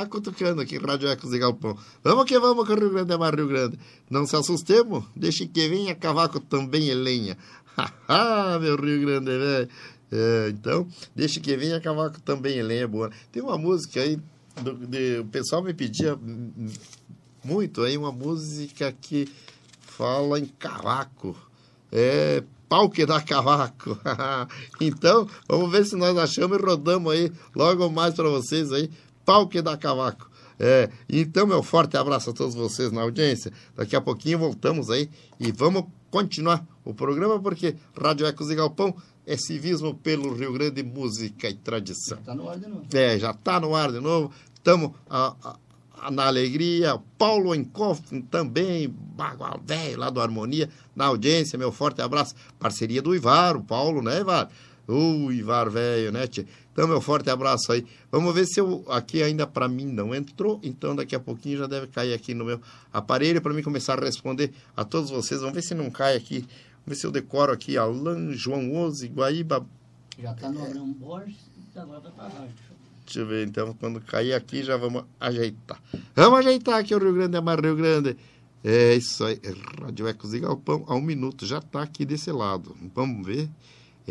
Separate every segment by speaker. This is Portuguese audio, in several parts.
Speaker 1: Tá cutucando aqui, Rádio Ecos de Galpão. Vamos que vamos com o Rio Grande é mais Rio Grande. Não se assustemos, deixe que venha cavaco também é lenha. Haha, meu Rio Grande, velho. É, então, deixe que venha cavaco também é lenha boa. Tem uma música aí, do, de, o pessoal me pedia muito aí, uma música que fala em cavaco. É pau que dá cavaco. então, vamos ver se nós achamos e rodamos aí logo mais para vocês aí pau que dá cavaco. É, então, meu forte abraço a todos vocês na audiência. Daqui a pouquinho voltamos aí e vamos continuar o programa, porque Rádio Ecos e Galpão é civismo pelo Rio Grande, música e tradição. Já está no ar de novo. É, já está no ar de novo. Estamos na alegria. Paulo Encoff também, Bagual Velho, lá do Harmonia, na audiência. Meu forte abraço. Parceria do Ivar, o Paulo, né, Ivar? O Ivar velho, né, tia? Então, meu forte abraço aí. Vamos ver se eu, aqui ainda para mim não entrou, então daqui a pouquinho já deve cair aqui no meu aparelho para mim começar a responder a todos vocês. Vamos ver se não cai aqui. Vamos ver se eu decoro aqui. Alan, João Oze, Guaíba.
Speaker 2: Já está no Abrão Borges, agora vai para
Speaker 1: Deixa eu ver, então, quando cair aqui já vamos ajeitar. Vamos ajeitar aqui o Rio Grande, é mais Rio Grande. É isso aí, Rádio Ecos e Galpão, a um minuto, já está aqui desse lado. Vamos ver.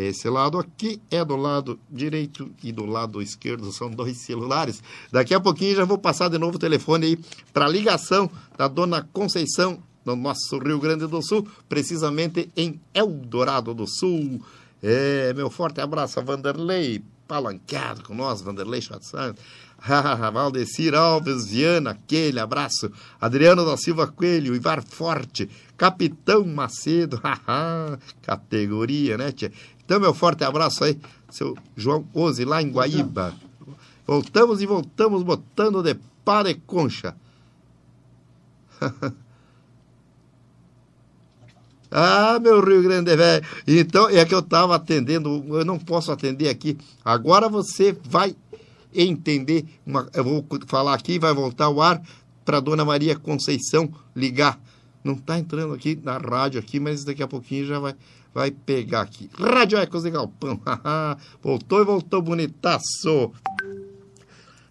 Speaker 1: Esse lado aqui é do lado direito e do lado esquerdo são dois celulares. Daqui a pouquinho já vou passar de novo o telefone aí para ligação da dona Conceição, no nosso Rio Grande do Sul, precisamente em Eldorado do Sul. É, meu forte abraço a Vanderlei, palanqueado com nós, Vanderlei Schwarzan. Valdecir Alves Viana, aquele abraço. Adriano da Silva Coelho, Ivar Forte, Capitão Macedo, categoria, né, tia? Então, meu forte abraço aí, seu João Oze, lá em Guaíba. Voltamos e voltamos botando de pá de concha. ah, meu Rio Grande velho. Então, é que eu estava atendendo, eu não posso atender aqui. Agora você vai entender. Uma, eu vou falar aqui, vai voltar o ar para dona Maria Conceição ligar. Não está entrando aqui na rádio aqui, mas daqui a pouquinho já vai vai pegar aqui. Rádio Ecos de Galpão. voltou e voltou bonitaço.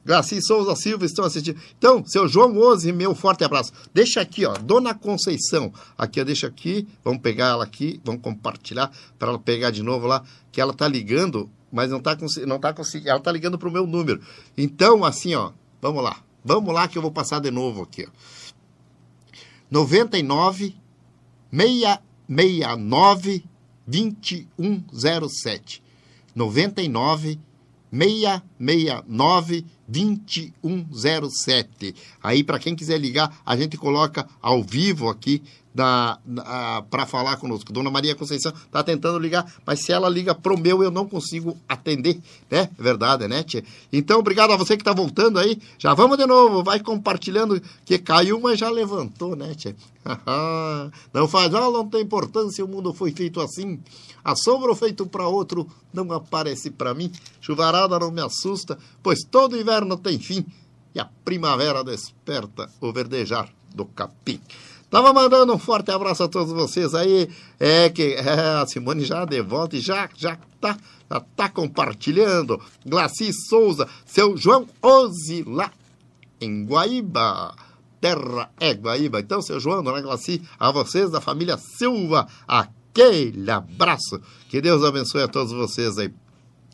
Speaker 1: Graci Souza Silva estão assistindo. Então, seu João Oze, meu forte abraço. Deixa aqui, ó, Dona Conceição. Aqui, ó, deixa aqui. Vamos pegar ela aqui, vamos compartilhar para ela pegar de novo lá, que ela tá ligando, mas não tá não tá conseguindo. Ela tá ligando pro meu número. Então, assim, ó, vamos lá. Vamos lá que eu vou passar de novo aqui, ó. 99 6 69 2107. 99 669 2107. Aí, para quem quiser ligar, a gente coloca ao vivo aqui para falar conosco. Dona Maria Conceição está tentando ligar, mas se ela liga pro meu, eu não consigo atender, né? É verdade, né, tia? Então, obrigado a você que está voltando aí. Já vamos de novo, vai compartilhando, que caiu, mas já levantou, né, tia? não faz, ah, não tem importância, o mundo foi feito assim. Assombro feito para outro não aparece para mim. Chuvarada não me assusta, pois todo inverno tem fim e a primavera desperta o verdejar do capim. Tava mandando um forte abraço a todos vocês aí. É que é, a Simone já de volta e já, já tá, já tá compartilhando. Glaci Souza, seu João Ozi lá em Guaíba. Terra é Guaíba. Então, seu João, dona Glaci, a vocês da família Silva, aquele abraço. Que Deus abençoe a todos vocês aí.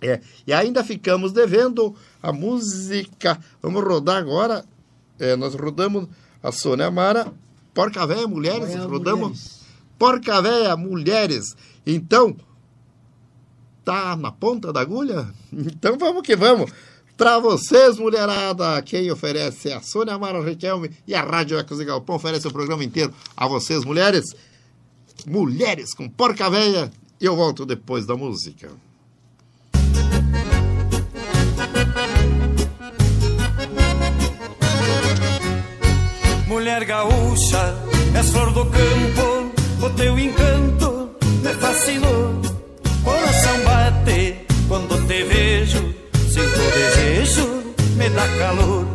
Speaker 1: É, e ainda ficamos devendo a música. Vamos rodar agora. É, nós rodamos a Sônia Mara Porca Véia Mulheres, Porca rodamos. Mulheres. Porca Véia Mulheres. Então, tá na ponta da agulha? Então vamos que vamos. Para vocês, mulherada, quem oferece é a Sônia Amaro Riquelme e a Rádio Ecos e Galpão oferece o programa inteiro a vocês, mulheres. Mulheres com porca véia. Eu volto depois da música.
Speaker 3: Mulher gaúcha, és flor do campo, o teu encanto me fascinou. Coração bate quando te vejo, sinto desejo, me dá calor.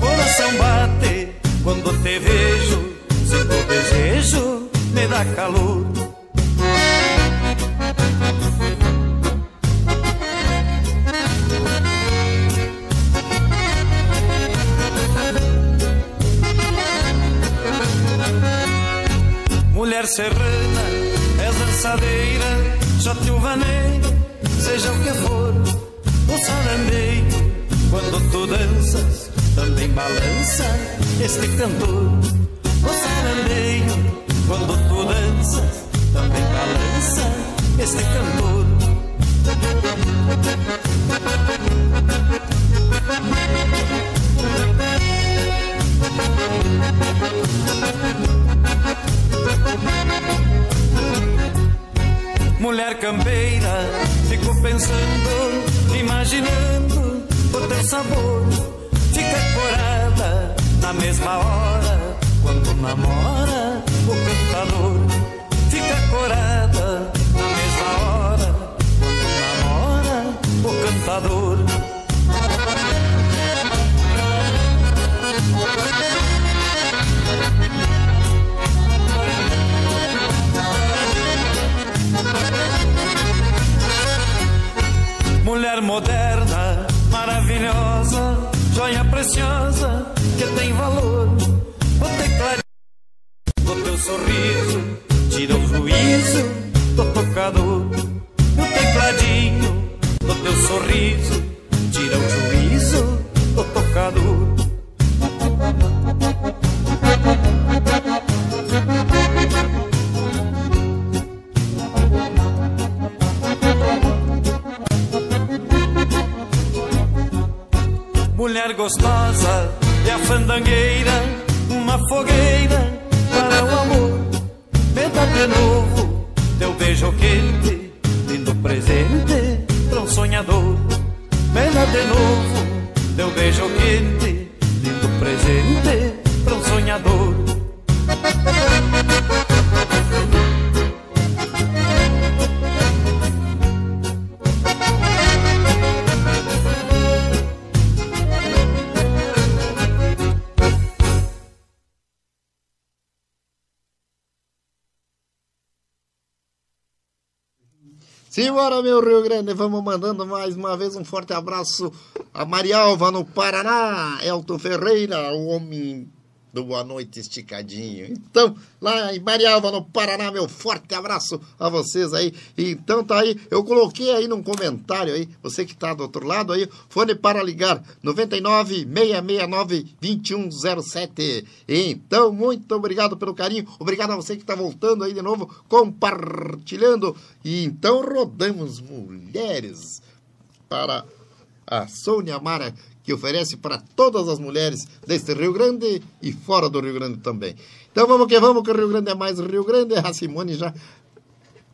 Speaker 3: Coração bate quando te vejo, sinto desejo, me dá calor. Mulher serrana, és dançadeira, já te vaneio, seja o que for, o sarandeio, quando tu danças, também balança este cantor. O sarandeio, quando tu danças, também balança este cantor. Mulher campeira, fico pensando, imaginando o teu sabor. Fica corada na mesma hora, quando namora o cantador. Fica corada na mesma hora, quando namora o cantador. Mulher moderna, maravilhosa, joia preciosa, que tem valor. O teclado do teu sorriso tira o juízo do tocador. O tecladinho do teu sorriso tira o juízo do tocador. Mulher gostosa e a fandangueira, uma fogueira para o amor. Me de novo teu beijo quente, lindo presente para um sonhador. Me de novo teu beijo quente, lindo presente para um sonhador.
Speaker 1: Simbora, meu Rio Grande, vamos mandando mais uma vez um forte abraço a Marialva no Paraná, Elton Ferreira, o homem do Boa Noite Esticadinho. Então, lá em Marialva, no Paraná, meu forte abraço a vocês aí. Então tá aí, eu coloquei aí num comentário aí, você que tá do outro lado aí, fone para ligar, 99 669 2107. Então, muito obrigado pelo carinho, obrigado a você que tá voltando aí de novo, compartilhando. E então rodamos mulheres para a Sônia Mara que oferece para todas as mulheres deste Rio Grande e fora do Rio Grande também. Então vamos que vamos, que o Rio Grande é mais Rio Grande. A Simone já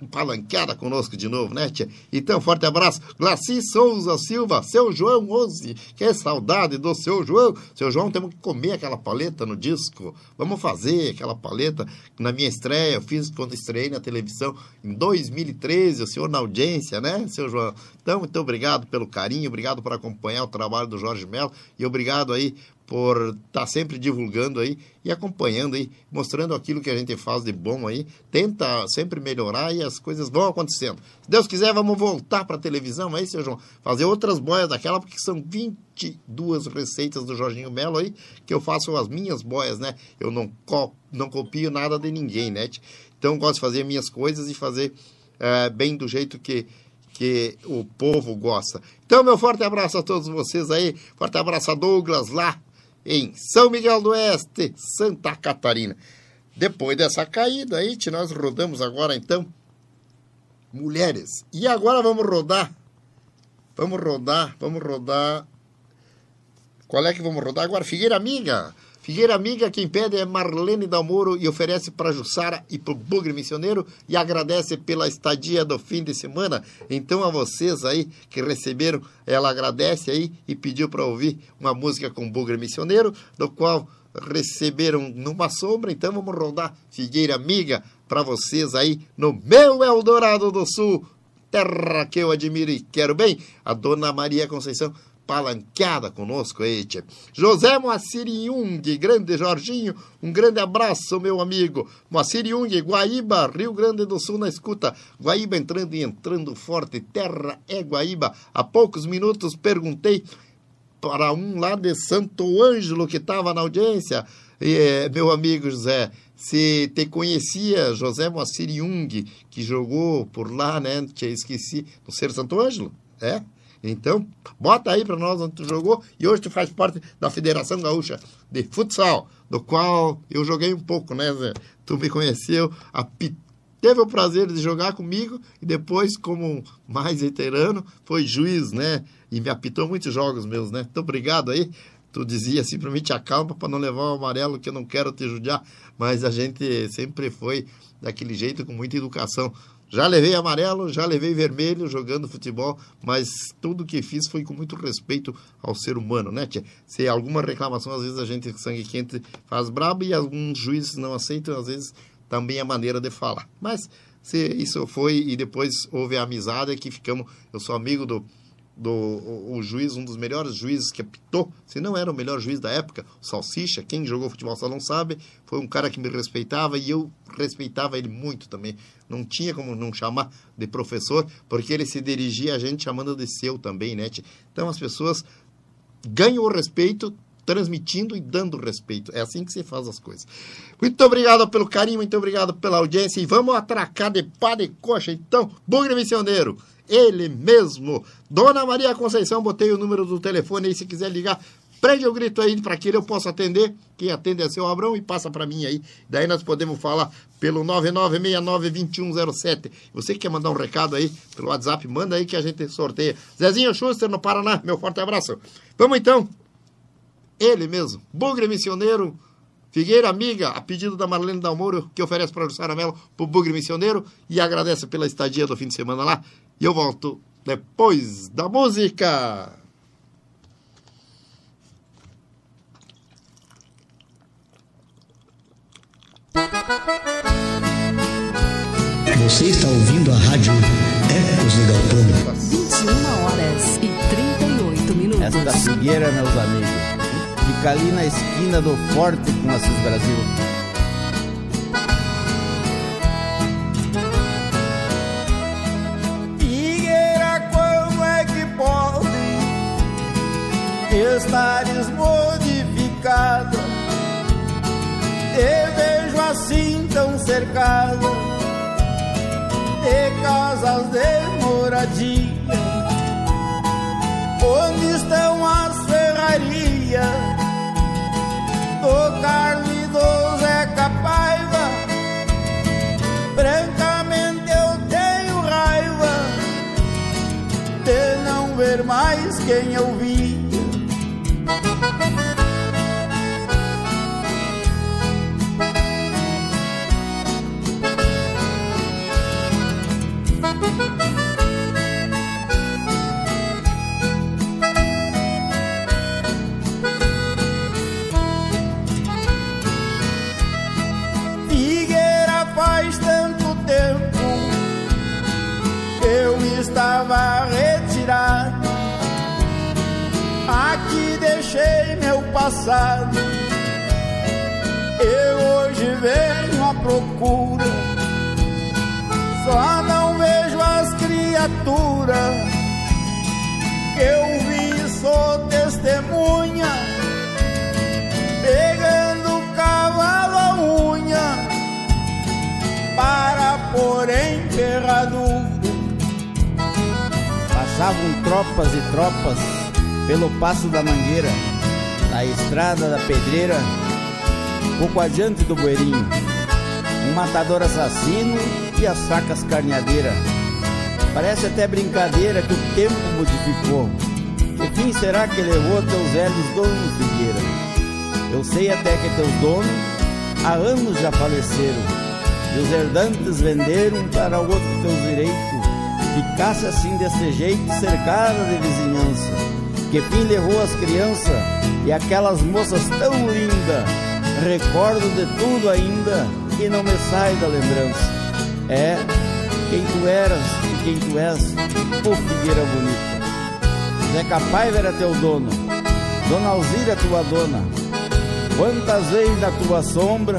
Speaker 1: palanqueada conosco de novo, né, tia? Então, forte abraço. Glaci Souza Silva, seu João 11. Que saudade do seu João. Seu João, temos que comer aquela paleta no disco. Vamos fazer aquela paleta. Na minha estreia, eu fiz quando estreiei na televisão em 2013. O senhor na audiência, né, seu João? Então, muito obrigado pelo carinho, obrigado por acompanhar o trabalho do Jorge Melo e obrigado aí por estar tá sempre divulgando aí e acompanhando aí, mostrando aquilo que a gente faz de bom aí. Tenta sempre melhorar e as coisas vão acontecendo. Se Deus quiser, vamos voltar para a televisão aí, seu João, fazer outras boias daquela, porque são 22 receitas do Jorginho Melo aí, que eu faço as minhas boias, né? Eu não, co não copio nada de ninguém, né? Então, gosto de fazer minhas coisas e fazer é, bem do jeito que que o povo gosta. Então, meu forte abraço a todos vocês aí. Forte abraço a Douglas lá em São Miguel do Oeste, Santa Catarina. Depois dessa caída aí, nós rodamos agora então mulheres. E agora vamos rodar. Vamos rodar, vamos rodar. Qual é que vamos rodar agora? Figueira Amiga. Figueira Amiga, quem pede é Marlene Dalmoro e oferece para Jussara e para o Bugre Missioneiro e agradece pela estadia do fim de semana. Então, a vocês aí que receberam, ela agradece aí e pediu para ouvir uma música com Bugre Missioneiro, do qual receberam numa sombra. Então, vamos rodar Figueira Amiga para vocês aí no meu Eldorado do Sul, terra que eu admiro e quero bem. A dona Maria Conceição palanqueada conosco aí, tia. José Moacir Jung, grande Jorginho, um grande abraço, meu amigo. Moacir Jung, Guaíba, Rio Grande do Sul na escuta. Guaíba entrando e entrando forte, terra é Guaíba. Há poucos minutos perguntei para um lá de Santo Ângelo que estava na audiência. E, é, meu amigo José, se te conhecia José Moacir Jung, que jogou por lá, né? Te esqueci, no Ser Santo Ângelo, é? Então, bota aí para nós onde tu jogou. E hoje tu faz parte da Federação Gaúcha de Futsal, do qual eu joguei um pouco, né, Zé? Tu me conheceu, teve o prazer de jogar comigo e depois, como mais veterano, foi juiz, né? E me apitou muitos jogos meus, né? Muito obrigado aí. Tu dizia assim para mim, te acalma para não levar o amarelo, que eu não quero te judiar. Mas a gente sempre foi daquele jeito, com muita educação. Já levei amarelo, já levei vermelho jogando futebol, mas tudo que fiz foi com muito respeito ao ser humano, né, tia? Se alguma reclamação, às vezes a gente sangue quente faz brabo e alguns juízes não aceitam, às vezes também a maneira de falar. Mas se isso foi e depois houve a amizade que ficamos, eu sou amigo do do o, o, juiz, um dos melhores juízes que apitou, se não era o melhor juiz da época, o Salsicha, quem jogou futebol salão sabe, foi um cara que me respeitava e eu respeitava ele muito também. Não tinha como não chamar de professor, porque ele se dirigia a gente chamando de seu também, né? Então as pessoas ganham o respeito transmitindo e dando respeito. É assim que se faz as coisas. Muito obrigado pelo carinho, muito obrigado pela audiência e vamos atracar de pá de coxa então, bugre missioneiro ele mesmo. Dona Maria Conceição, botei o número do telefone aí, se quiser ligar, prende o grito aí para que eu possa atender. Quem atende é seu Abrão e passa para mim aí. Daí nós podemos falar pelo 9969-2107. Você que quer mandar um recado aí pelo WhatsApp, manda aí que a gente sorteia. Zezinho Schuster no Paraná, meu forte abraço. Vamos então. Ele mesmo, Bugre Missioneiro, Figueira Amiga, a pedido da Marlene Dalmoro, que oferece para o Saramelo para o Bugre Missioneiro e agradece pela estadia do fim de semana lá. E eu volto depois da música.
Speaker 4: Você está ouvindo a rádio Ecos do Galpão.
Speaker 5: 21 horas e 38 minutos.
Speaker 6: Esta figueira, meus amigos, fica ali na esquina do Forte com Assis Brasil.
Speaker 7: estares modificada. Te vejo assim tão cercada de casas de moradia. Onde estão as ferrarias do Carlos do Zeca Paiva? Francamente eu tenho raiva de não ver mais quem eu vi. Deixei meu passado. Eu hoje venho à procura. Só não vejo as criaturas eu vi sou testemunha. Pegando cavalo a unha para pôr em ferradura
Speaker 6: passavam tropas e tropas pelo passo da Mangueira, na estrada da Pedreira, pouco adiante do Bueirinho. Um matador assassino e as facas carneadeiras. Parece até brincadeira que o tempo modificou. Que fim será que levou teus velhos donos, Figueira? Eu sei até que teus donos há anos já faleceram. E os herdantes venderam para o outro teus direitos Ficasse assim desse jeito, cercada de vizinhança. Que levou as crianças e aquelas moças tão lindas. Recordo de tudo ainda e não me sai da lembrança. É quem tu eras e quem tu és, ô figueira bonita. Zeca Paiva era teu dono, Dona Alzira tua dona. Quantas vezes na tua sombra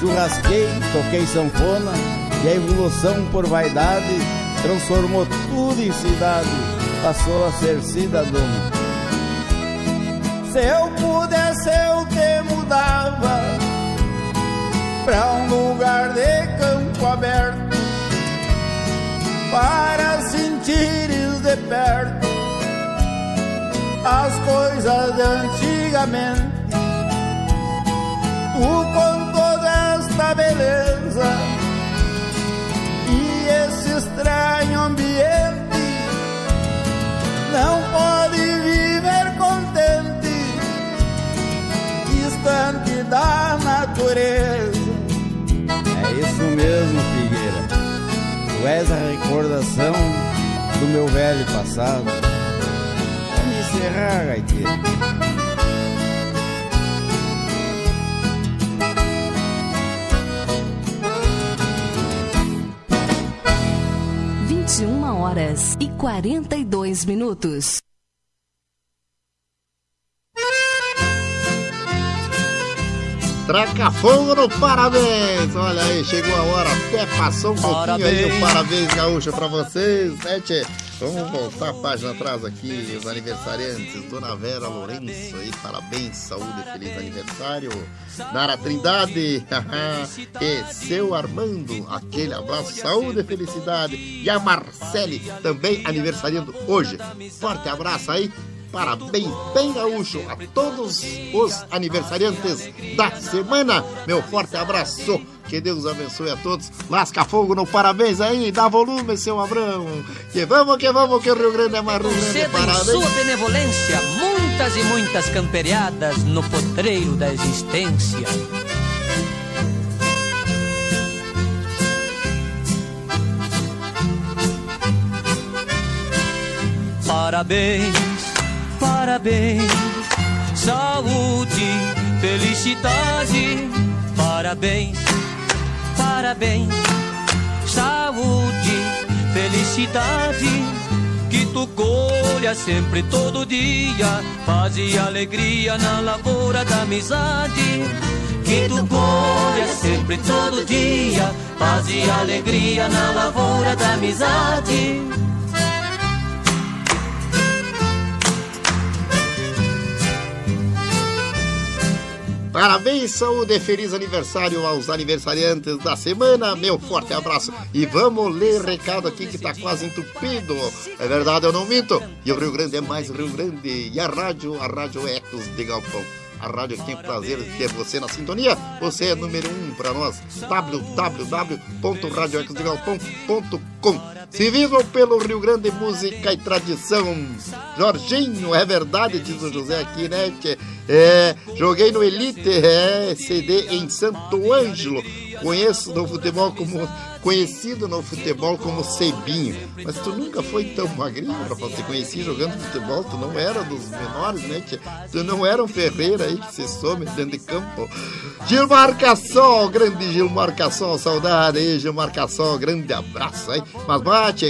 Speaker 6: churrasquei, toquei sanfona e a evolução por vaidade transformou tudo em cidade, passou a ser cidadão.
Speaker 7: Se eu pudesse, eu te mudava pra um lugar de campo aberto para sentires de perto as coisas de antigamente. Tu com toda esta beleza e esse estranho ambiente não pode viver contente, distante da natureza.
Speaker 6: É isso mesmo, Figueira. Tu és a recordação do meu velho passado. Vamos encerrar, gaiteiro.
Speaker 5: Vinte e uma horas e quarenta e dois minutos.
Speaker 1: Traca fogo no parabéns! Olha aí, chegou a hora, até passou um pouquinho aí o parabéns gaúcho pra vocês, né, tchê? Vamos voltar a página atrás aqui, os aniversariantes, Dona Vera Lourenço aí, parabéns, saúde, feliz aniversário. Nara Trindade, e seu Armando, aquele abraço, saúde e felicidade. E a Marcele, também aniversariando hoje. Forte abraço aí, Parabéns, bem gaúcho, a todos os aniversariantes da semana. Meu forte abraço. Que Deus abençoe a todos. Lasca fogo no parabéns aí, dá volume, seu Abrão. Que vamos, que vamos, que o Rio Grande é mais
Speaker 8: em
Speaker 1: Parabéns.
Speaker 8: sua benevolência, muitas e muitas camperiadas no potreiro da existência. Parabéns, parabéns, saúde, felicidade. Parabéns, parabéns, saúde, felicidade. Que tu colha sempre todo dia, paz e alegria na lavoura da amizade. Que tu colha sempre todo dia, paz e alegria na lavoura da amizade.
Speaker 1: Parabéns, saúde feliz aniversário aos aniversariantes da semana. Meu forte abraço. E vamos ler recado aqui que tá quase entupido. É verdade, eu não minto. E o Rio Grande é mais Rio Grande. E a rádio, a rádio Ecos de Galpão. A rádio que tem prazer de ter você na sintonia. Você é número um para nós. www.radioecosdegalpão.com Se vivam pelo Rio Grande Música e Tradição. Jorginho, é verdade, diz o José aqui, né? tchê? É, joguei no Elite é, CD em Santo Ângelo. Conheço no futebol como conhecido no futebol como Cebinho. Mas tu nunca foi tão magrinho, rapaz. Te conheci jogando futebol, tu não era dos menores, né? tchê? Tu não era um Ferreira aí que se some dentro de campo. Gilmar Cassol, grande Gilmar Cassol, saudade aí, Gilmar Cassol, grande abraço aí. Mas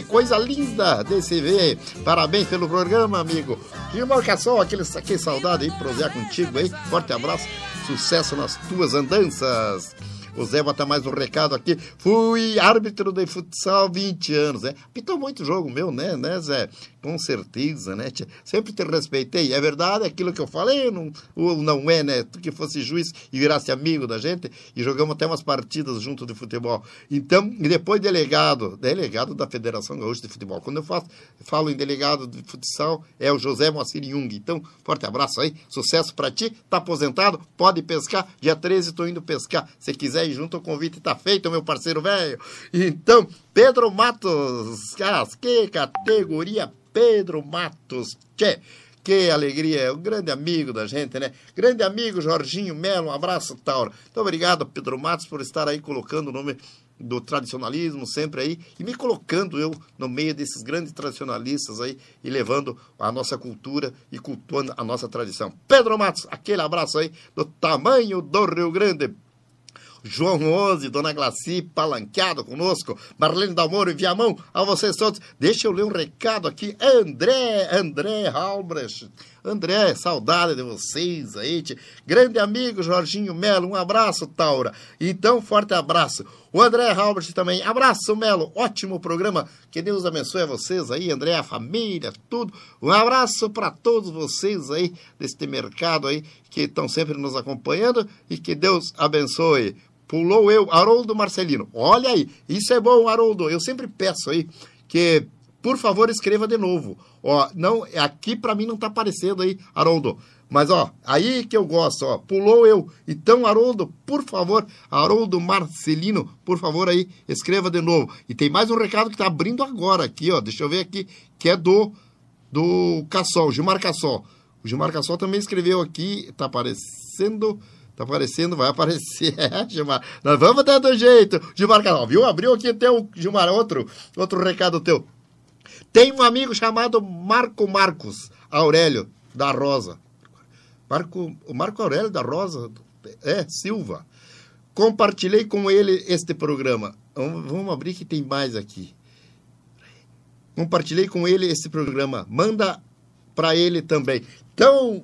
Speaker 1: coisa linda de se ver. Parabéns pelo programa, amigo. Gilmar Cassol, aquele, aquele saudade aí, prosear contigo aí. Forte abraço, sucesso nas tuas andanças. O Zé bota mais um recado aqui. Fui árbitro de futsal 20 anos, né? Pitou muito jogo meu, né, né, Zé? Com certeza, né? Sempre te respeitei. É verdade aquilo que eu falei, não, ou não é, né? Tu que fosse juiz e virasse amigo da gente e jogamos até umas partidas junto de futebol. Então, e depois delegado, delegado da Federação Gaúcha de Futebol. Quando eu faço, falo em delegado de futsal, é o José Moacir Jung. Então, forte abraço aí, sucesso pra ti. Tá aposentado? Pode pescar. Dia 13 tô indo pescar. Se quiser ir junto, o convite tá feito, meu parceiro velho. Então, Pedro Matos, que categoria Pedro Matos. Tchê, que alegria, é um grande amigo da gente, né? Grande amigo Jorginho Melo, um abraço, Tauro. Muito obrigado, Pedro Matos, por estar aí colocando o nome do tradicionalismo sempre aí e me colocando eu no meio desses grandes tradicionalistas aí e levando a nossa cultura e cultuando a nossa tradição. Pedro Matos, aquele abraço aí do tamanho do Rio Grande. João 11, Dona Glaci, palanqueado conosco, Marlene Dalmoro e Viamão, a vocês todos. Deixa eu ler um recado aqui. André, André Albrecht. André, saudade de vocês aí. Grande amigo Jorginho Melo, um abraço, Taura. Então, forte abraço. O André Halbert também, abraço, Melo. Ótimo programa. Que Deus abençoe a vocês aí, André, a família, tudo. Um abraço para todos vocês aí deste mercado aí que estão sempre nos acompanhando e que Deus abençoe. Pulou eu, Haroldo Marcelino. Olha aí, isso é bom, Haroldo. Eu sempre peço aí que, por favor, escreva de novo. Ó, não, aqui para mim não tá aparecendo aí, Haroldo. Mas, ó, aí que eu gosto, ó, pulou eu. Então, Haroldo, por favor, Haroldo Marcelino, por favor aí, escreva de novo. E tem mais um recado que tá abrindo agora aqui, ó, deixa eu ver aqui, que é do, do Cassol, Gilmar Cassol. O Gilmar Cassol também escreveu aqui, tá aparecendo... Tá aparecendo, vai aparecer, é, Gilmar. Nós vamos dando jeito. Gilmar Cassol, viu? Abriu aqui teu, Gilmar, outro, outro recado teu. Tem um amigo chamado Marco Marcos Aurélio da Rosa. Marco, o Marco Aurélio da Rosa, é, Silva. Compartilhei com ele este programa. Vamos, vamos abrir que tem mais aqui. Compartilhei com ele este programa. Manda para ele também. Então,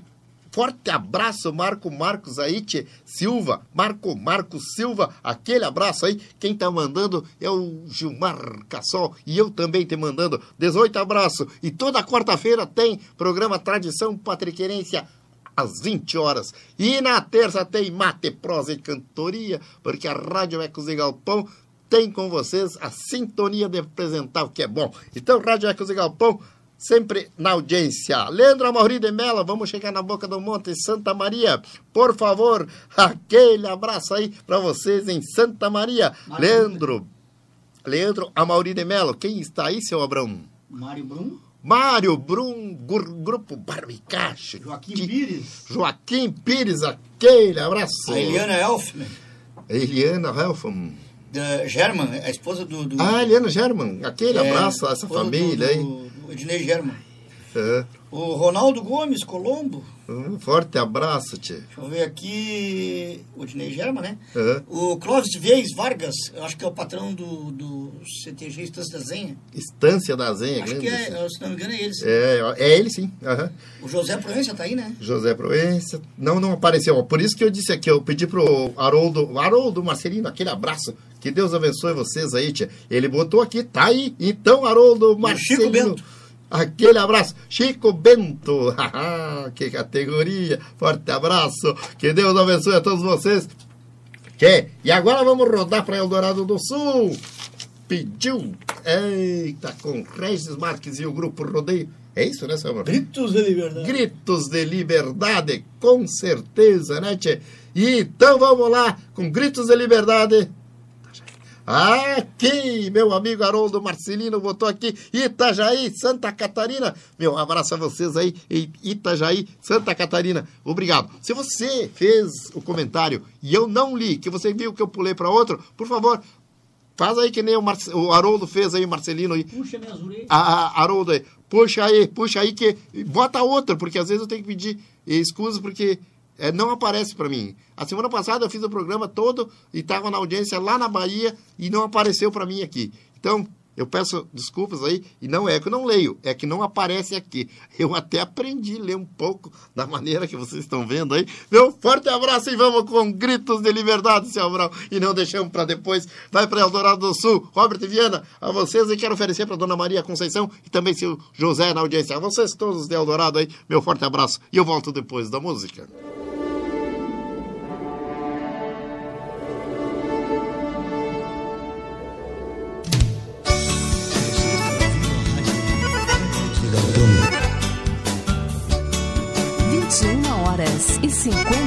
Speaker 1: forte abraço, Marco Marcos tchê, Silva, Marco Marcos Silva, aquele abraço aí. Quem tá mandando é o Gilmar Cassol e eu também te mandando 18 abraço. E toda quarta-feira tem programa Tradição Patriquerência às 20 horas. E na terça tem Mate, Prosa e Cantoria, porque a Rádio Ecos e Galpão tem com vocês a sintonia de apresentar o que é bom. Então, Rádio Ecos e Galpão sempre na audiência. Leandro Amauri de Mela, vamos chegar na boca do monte Santa Maria. Por favor, aquele abraço aí para vocês em Santa Maria. Leandro, Leandro Amauri de Melo, quem está aí, seu Abrão?
Speaker 2: Mário Brum,
Speaker 1: Mário Brum, Grupo Barbicacho.
Speaker 2: Joaquim
Speaker 1: Que-
Speaker 2: Pires,
Speaker 1: Joaquim Pires, aquele abraço.
Speaker 9: A Eliana Elfman,
Speaker 1: Eliana Helfman.
Speaker 9: Da German, a esposa do. do
Speaker 1: Ah, Eliana German, aquele
Speaker 9: é,
Speaker 1: abraço a essa família
Speaker 9: do,
Speaker 1: aí.
Speaker 9: do Ednei German.
Speaker 1: É.
Speaker 9: O Ronaldo Gomes, Colombo.
Speaker 1: Um forte abraço, tchê.
Speaker 9: Deixa eu ver aqui. O Ednei German, né?
Speaker 1: É.
Speaker 9: O Clóvis Vies Vargas, eu acho que é o patrão do, do CTG Estância da Zenha.
Speaker 1: Estância da Zenha,
Speaker 9: Acho que é, se não me engano, é eles.
Speaker 1: É, ó, é ele sim. aham.
Speaker 9: O José Proença tá aí, né?
Speaker 1: José Proença. Não, não apareceu. Por isso que eu disse aqui, eu pedi pro Haroldo, Haroldo Marcelino, aquele abraço. Que Deus abençoe vocês aí, tia. Ele botou aqui, tá aí. Então, Haroldo Marcelino.
Speaker 9: Chico Bento.
Speaker 1: Aquele abraço. Chico Bento. que categoria. Forte abraço. Que Deus abençoe a todos vocês. Tchê, e agora vamos rodar para Eldorado do Sul. Pediu. Eita, com Regis Marques e o Grupo Rodeio. É isso, né, seu amor?
Speaker 9: Gritos de liberdade.
Speaker 1: Gritos de liberdade, com certeza, né, tchê? Então vamos lá, com gritos de liberdade. Aqui, meu amigo Haroldo Marcelino botou aqui, Itajaí, Santa Catarina. Meu abraço a vocês aí em Itajaí, Santa Catarina. Obrigado. Se você fez o comentário e eu não li, que você viu que eu pulei para outro, por favor, faz aí que nem o, Marce- o Haroldo fez aí, o Marcelino aí.
Speaker 2: puxa minhas orelhas.
Speaker 1: A, a, Haroldo aí, puxa aí, puxa aí que bota outra, porque às vezes eu tenho que pedir excusas porque é, não aparece para mim. A semana passada eu fiz o programa todo e estava na audiência lá na Bahia e não apareceu para mim aqui. Então, eu peço desculpas aí, e não é que eu não leio, é que não aparece aqui. Eu até aprendi a ler um pouco da maneira que vocês estão vendo aí. Meu forte abraço e vamos com gritos de liberdade, seu Abrão. E não deixamos para depois. Vai para Eldorado do Sul. Robert Viana, a vocês e quero oferecer para Dona Maria Conceição e também seu José na audiência. A vocês todos de Eldorado aí, meu forte abraço. E eu volto depois da música.
Speaker 10: 50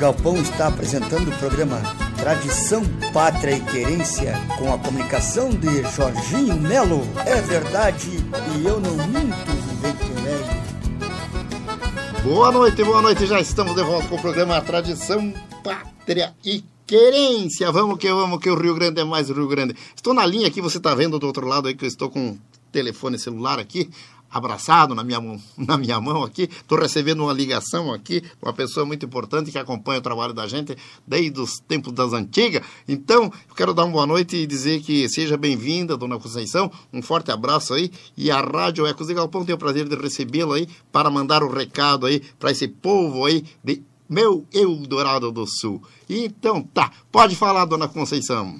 Speaker 10: Galpão está apresentando o programa Tradição, Pátria e Querência com a comunicação de Jorginho Melo. É verdade e eu não minto, vivente velho.
Speaker 1: Boa noite, boa noite. Já estamos de volta com o programa Tradição, Pátria e Querência. Vamos que vamos, que o Rio Grande é mais o Rio Grande. Estou na linha aqui, você está vendo do outro lado aí que eu estou com o telefone celular aqui, abraçado na minha mão, na minha mão aqui. Estou recebendo uma ligação aqui, uma pessoa muito importante que acompanha o trabalho da gente desde os tempos das antigas. Então, eu quero dar uma boa noite e dizer que seja bem-vinda, dona Conceição. Um forte abraço aí. E a Rádio Ecos de Galpão tem o prazer de recebê-la aí para mandar o recado aí para esse povo aí de meu Eldorado do Sul. Então, tá. Pode falar, dona Conceição.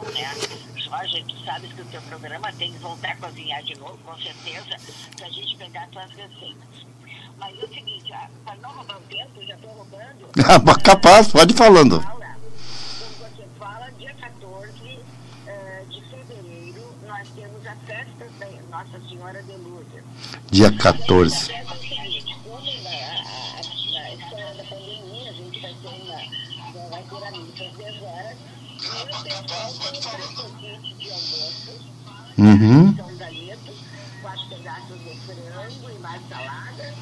Speaker 11: Tradição, né? Jorge, tu sabes que o teu programa tem que voltar a cozinhar de novo, com certeza, pra gente pegar tuas receitas. Mas é o seguinte, ah, pra não roubar o tempo, já tô roubando.
Speaker 1: Capaz, pode ir falando.
Speaker 11: Como você fala, dia 14 eh, de fevereiro, nós temos a festa da Nossa Senhora de Lourdes.
Speaker 1: Dia 14.
Speaker 11: É o seguinte, como na, a- a- na história da pandemia, a gente vai ter uma, vai ter a missa às 10 horas, e o pessoal tem um convite de almoço,
Speaker 1: Uhum.
Speaker 11: são pedaços de frango salada.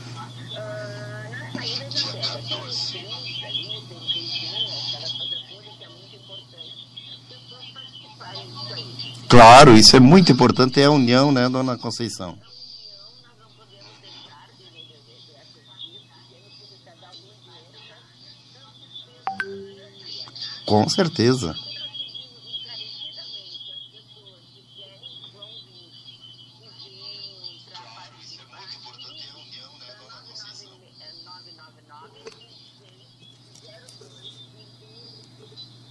Speaker 11: Na saída da tem ali, tem é muito importante. As pessoas disso aí.
Speaker 1: Claro, isso é muito importante, é a união, né, dona Conceição? Com certeza.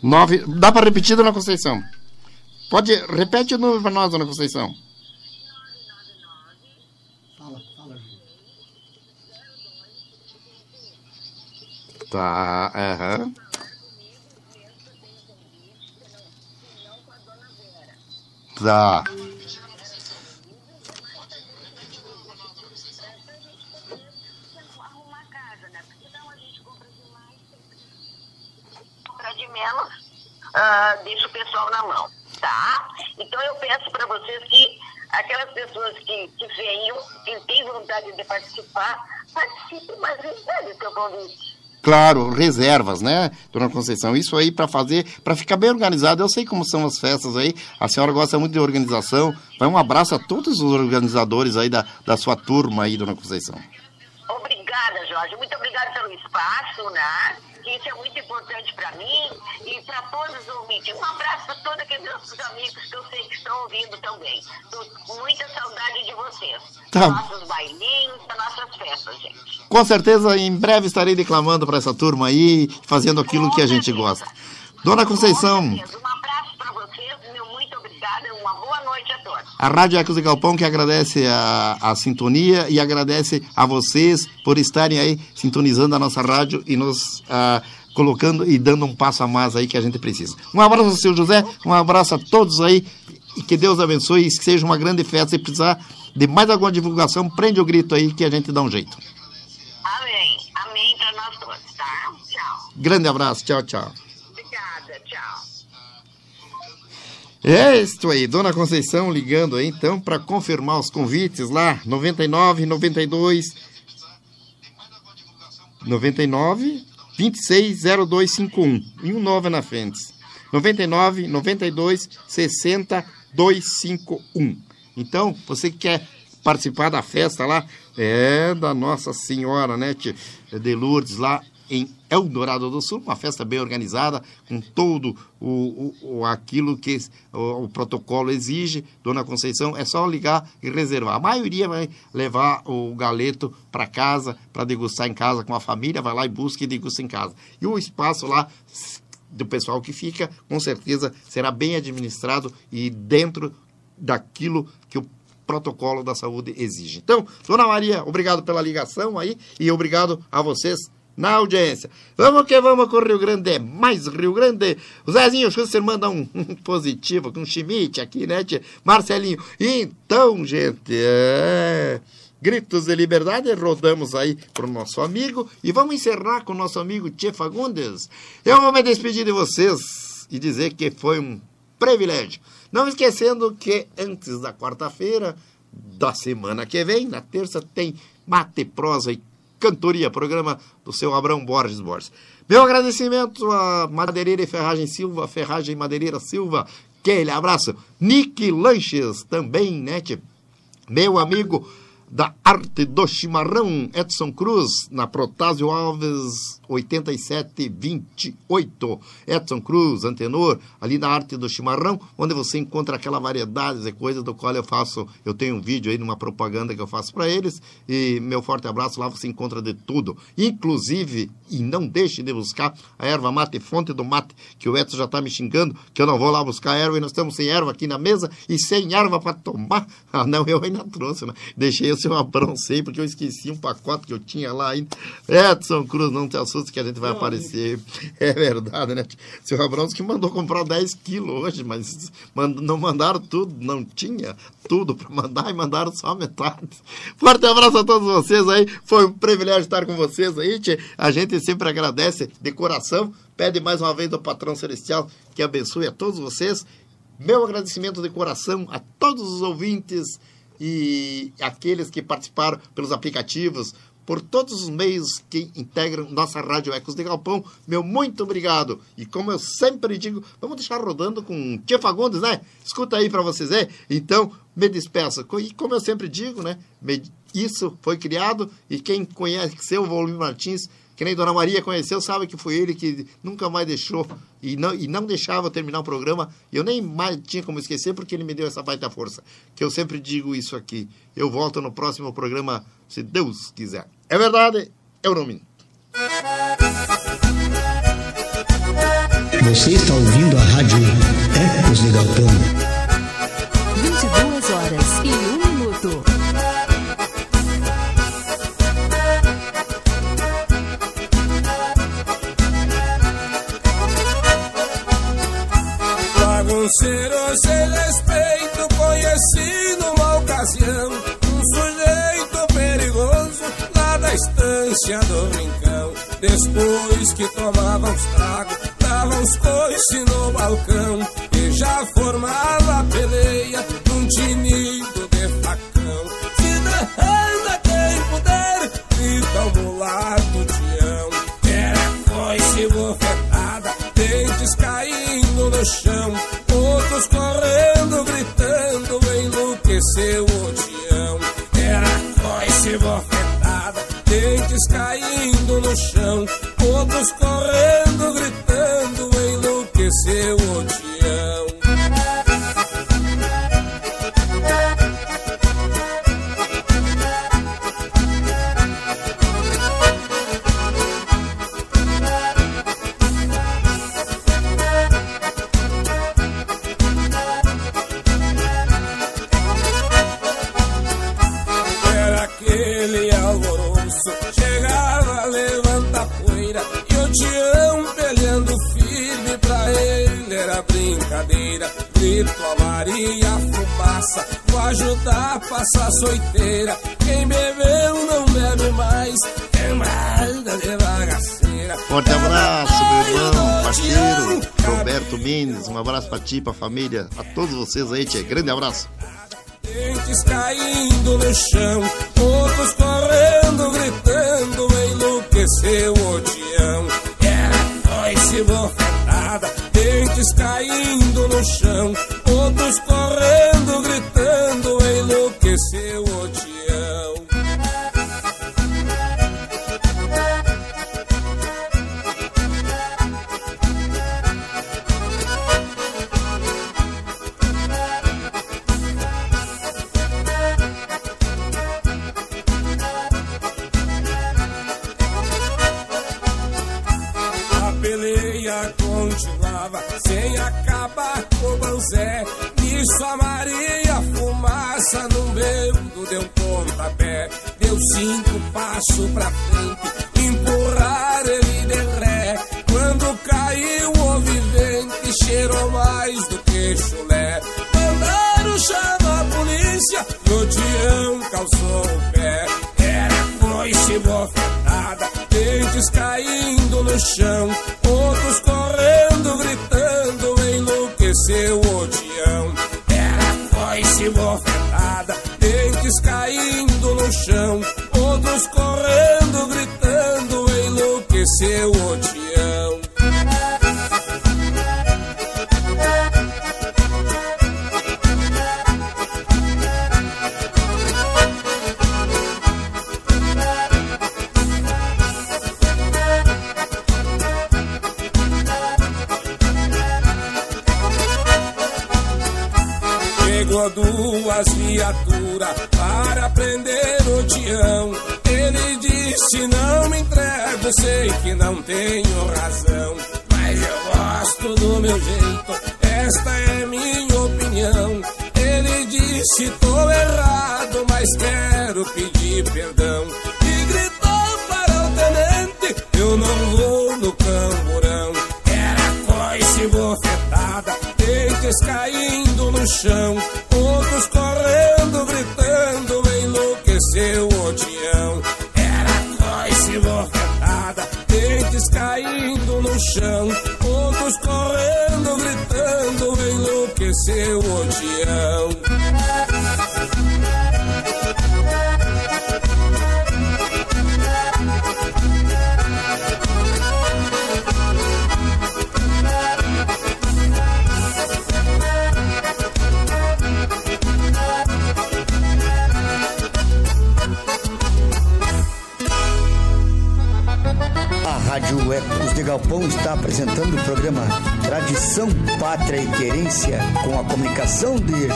Speaker 1: Nove. Dá para repetir, dona Conceição? Pode. Repete o número para nós, dona Conceição.
Speaker 2: Fala, fala, Ju.
Speaker 1: Tá. Aham. Tá.
Speaker 11: menos ah, deixa o pessoal na mão, tá? Então eu peço para vocês que aquelas pessoas que, que venham, que têm vontade de participar, participem, mas recebem o seu convite.
Speaker 1: Claro, reservas, né, dona Conceição? Isso aí para fazer, para ficar bem organizado. Eu sei como são as festas aí. A senhora gosta muito de organização. Vai um abraço a todos os organizadores aí da, da sua turma aí, dona Conceição.
Speaker 11: Jorge. Muito obrigada pelo espaço, né? Isso é muito importante para mim e para todos os ouvintes. Um abraço para todos aqueles nossos amigos que eu sei que estão ouvindo também. Tô com muita saudade de vocês.
Speaker 1: Tá.
Speaker 11: Nossos bailinhos, das nossas festas, gente.
Speaker 1: Com certeza, em breve estarei declamando para essa turma aí, fazendo aquilo que a gente gosta. Dona Conceição,
Speaker 11: abraço para vocês, meu muito obrigada. Uma boa noite a
Speaker 1: Rádio Ecos de Galpão que agradece a, a sintonia e agradece a vocês por estarem aí sintonizando a nossa rádio e nos ah, colocando e dando um passo a mais aí que a gente precisa. Um abraço ao seu José, um abraço a todos aí e que Deus abençoe e que seja uma grande festa. Se precisar de mais alguma divulgação, prende o grito aí que a gente dá um jeito.
Speaker 11: Amém. Amém para nós todos, tá? Tchau.
Speaker 1: Grande abraço, tchau, tchau. É isso aí, Dona Conceição ligando aí então para confirmar os convites lá, 99, 92, 99, 26, 0251 e um 9 na frente. 99, 92, 60, 251. Então, você que quer participar da festa lá, é da Nossa Senhora, né, tia, de Lourdes lá em Eldorado do Sul, uma festa bem organizada, com todo o, o- o- aquilo que o, o protocolo exige. Dona Conceição, é só ligar e reservar. A maioria vai levar o galeto para casa, para degustar em casa com a família, vai lá e busca e degusta em casa. E o espaço lá do pessoal que fica, com certeza será bem administrado e dentro daquilo que o protocolo da saúde exige. Então, Dona Maria, obrigado pela ligação aí e obrigado a vocês na audiência. Vamos que vamos com o Rio Grande, mais Rio Grande. O Zezinho, você manda um, positivo com um chimite aqui, né, tia? Marcelinho. Então, gente, é... Gritos de Liberdade, rodamos aí pro nosso amigo e vamos encerrar com o nosso amigo Tchê Fagundes. Eu vou me despedir de vocês e dizer que foi um privilégio. Não esquecendo que antes da quarta-feira da semana que vem, na terça, tem Mate, Prosa e Cantoria, programa do seu Abrão Borges Borges. Meu agradecimento a Madeireira e Ferragem Silva, Ferragem Madeireira Silva, aquele abraço. Nick Lanches também, né, tchê? Meu amigo da arte do chimarrão, Edson Cruz, na Protásio Alves 8728. Edson Cruz, antenor, ali na arte do chimarrão, onde você encontra aquela variedade de coisas do qual eu faço, eu tenho um vídeo aí numa propaganda que eu faço para eles, e meu forte abraço, lá você encontra de tudo. Inclusive, e não deixe de buscar a erva mate, fonte do mate, que o Edson já está me xingando, que eu não vou lá buscar erva, e nós estamos sem erva aqui na mesa, e sem erva para tomar. Ah, não, eu ainda trouxe, né? Deixei seu abrão sem, porque eu esqueci um pacote que eu tinha lá ainda. Edson Cruz, não te que a gente vai aparecer. É verdade, né? Seu que mandou comprar 10 quilos hoje, mas não mandaram tudo, não tinha tudo para mandar e mandaram só metade. Forte abraço a todos vocês aí. Foi um privilégio estar com vocês aí. A gente sempre agradece de coração. Pede mais uma vez ao patrão celestial que abençoe a todos vocês. Meu agradecimento de coração a todos os ouvintes e aqueles que participaram pelos aplicativos, por todos os meios que integram nossa Rádio Ecos de Galpão. Meu muito obrigado. E como eu sempre digo, vamos deixar rodando com Tia Fagundes, né? Escuta aí para vocês, é? Então, me despeço. E como eu sempre digo, né? Isso foi criado e quem conhece o Volmir Martins, que nem Dona Maria conheceu, sabe que foi ele que nunca mais deixou e não, e não deixava terminar o programa. Eu nem mais tinha como esquecer porque ele me deu essa baita força. Que eu sempre digo isso aqui. Eu volto no próximo programa, se Deus quiser. É verdade, eu não minto.
Speaker 4: Você está ouvindo a rádio Ecos de Galpão.
Speaker 5: 22 horas e 1 minuto.
Speaker 12: Bagunceiro sem respeito, conheci numa ocasião um sujeito da estância do Rincão. Depois que tomava uns tragos, Chegava os coices no balcão e já formava a peleia num tinido de facão. Se derranda quem puder, grita o mulato Tião. Era coice bofetada, dentes caindo no chão, outros correndo, gritando, enlouqueceu o Tião. Era coice bofetada, dentes caindo no chão, outros correndo, gritando, enlouqueceu o Tião. Brincadeira Grito a Maria, fumaça, vou ajudar a passar soiteira Quem bebeu não bebe mais, quem malda de bagaceira
Speaker 1: Forte abraço, meu irmão, parceiro, Roberto Mendes. Um abraço pra ti, pra família, a todos vocês aí, tia. Grande abraço.
Speaker 12: Dentes caindo no chão, outros correndo, gritando, enlouqueceu o Tião. Era coice bofetada, caindo no chão, outros correndo, gritando, enlouqueceu chão,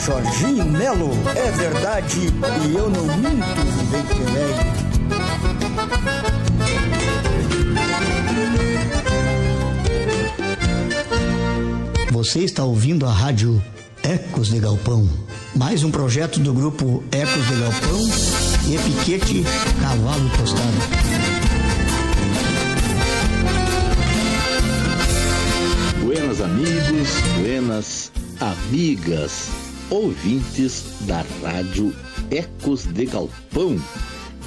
Speaker 10: Jorginho Melo. É verdade e eu não minto, vem.
Speaker 4: Você está ouvindo a rádio Ecos de Galpão, mais um projeto do grupo Ecos de Galpão e Etiquete Cavalo Tostado.
Speaker 13: Buenas amigos, buenas amigas, ouvintes da rádio Ecos de Galpão,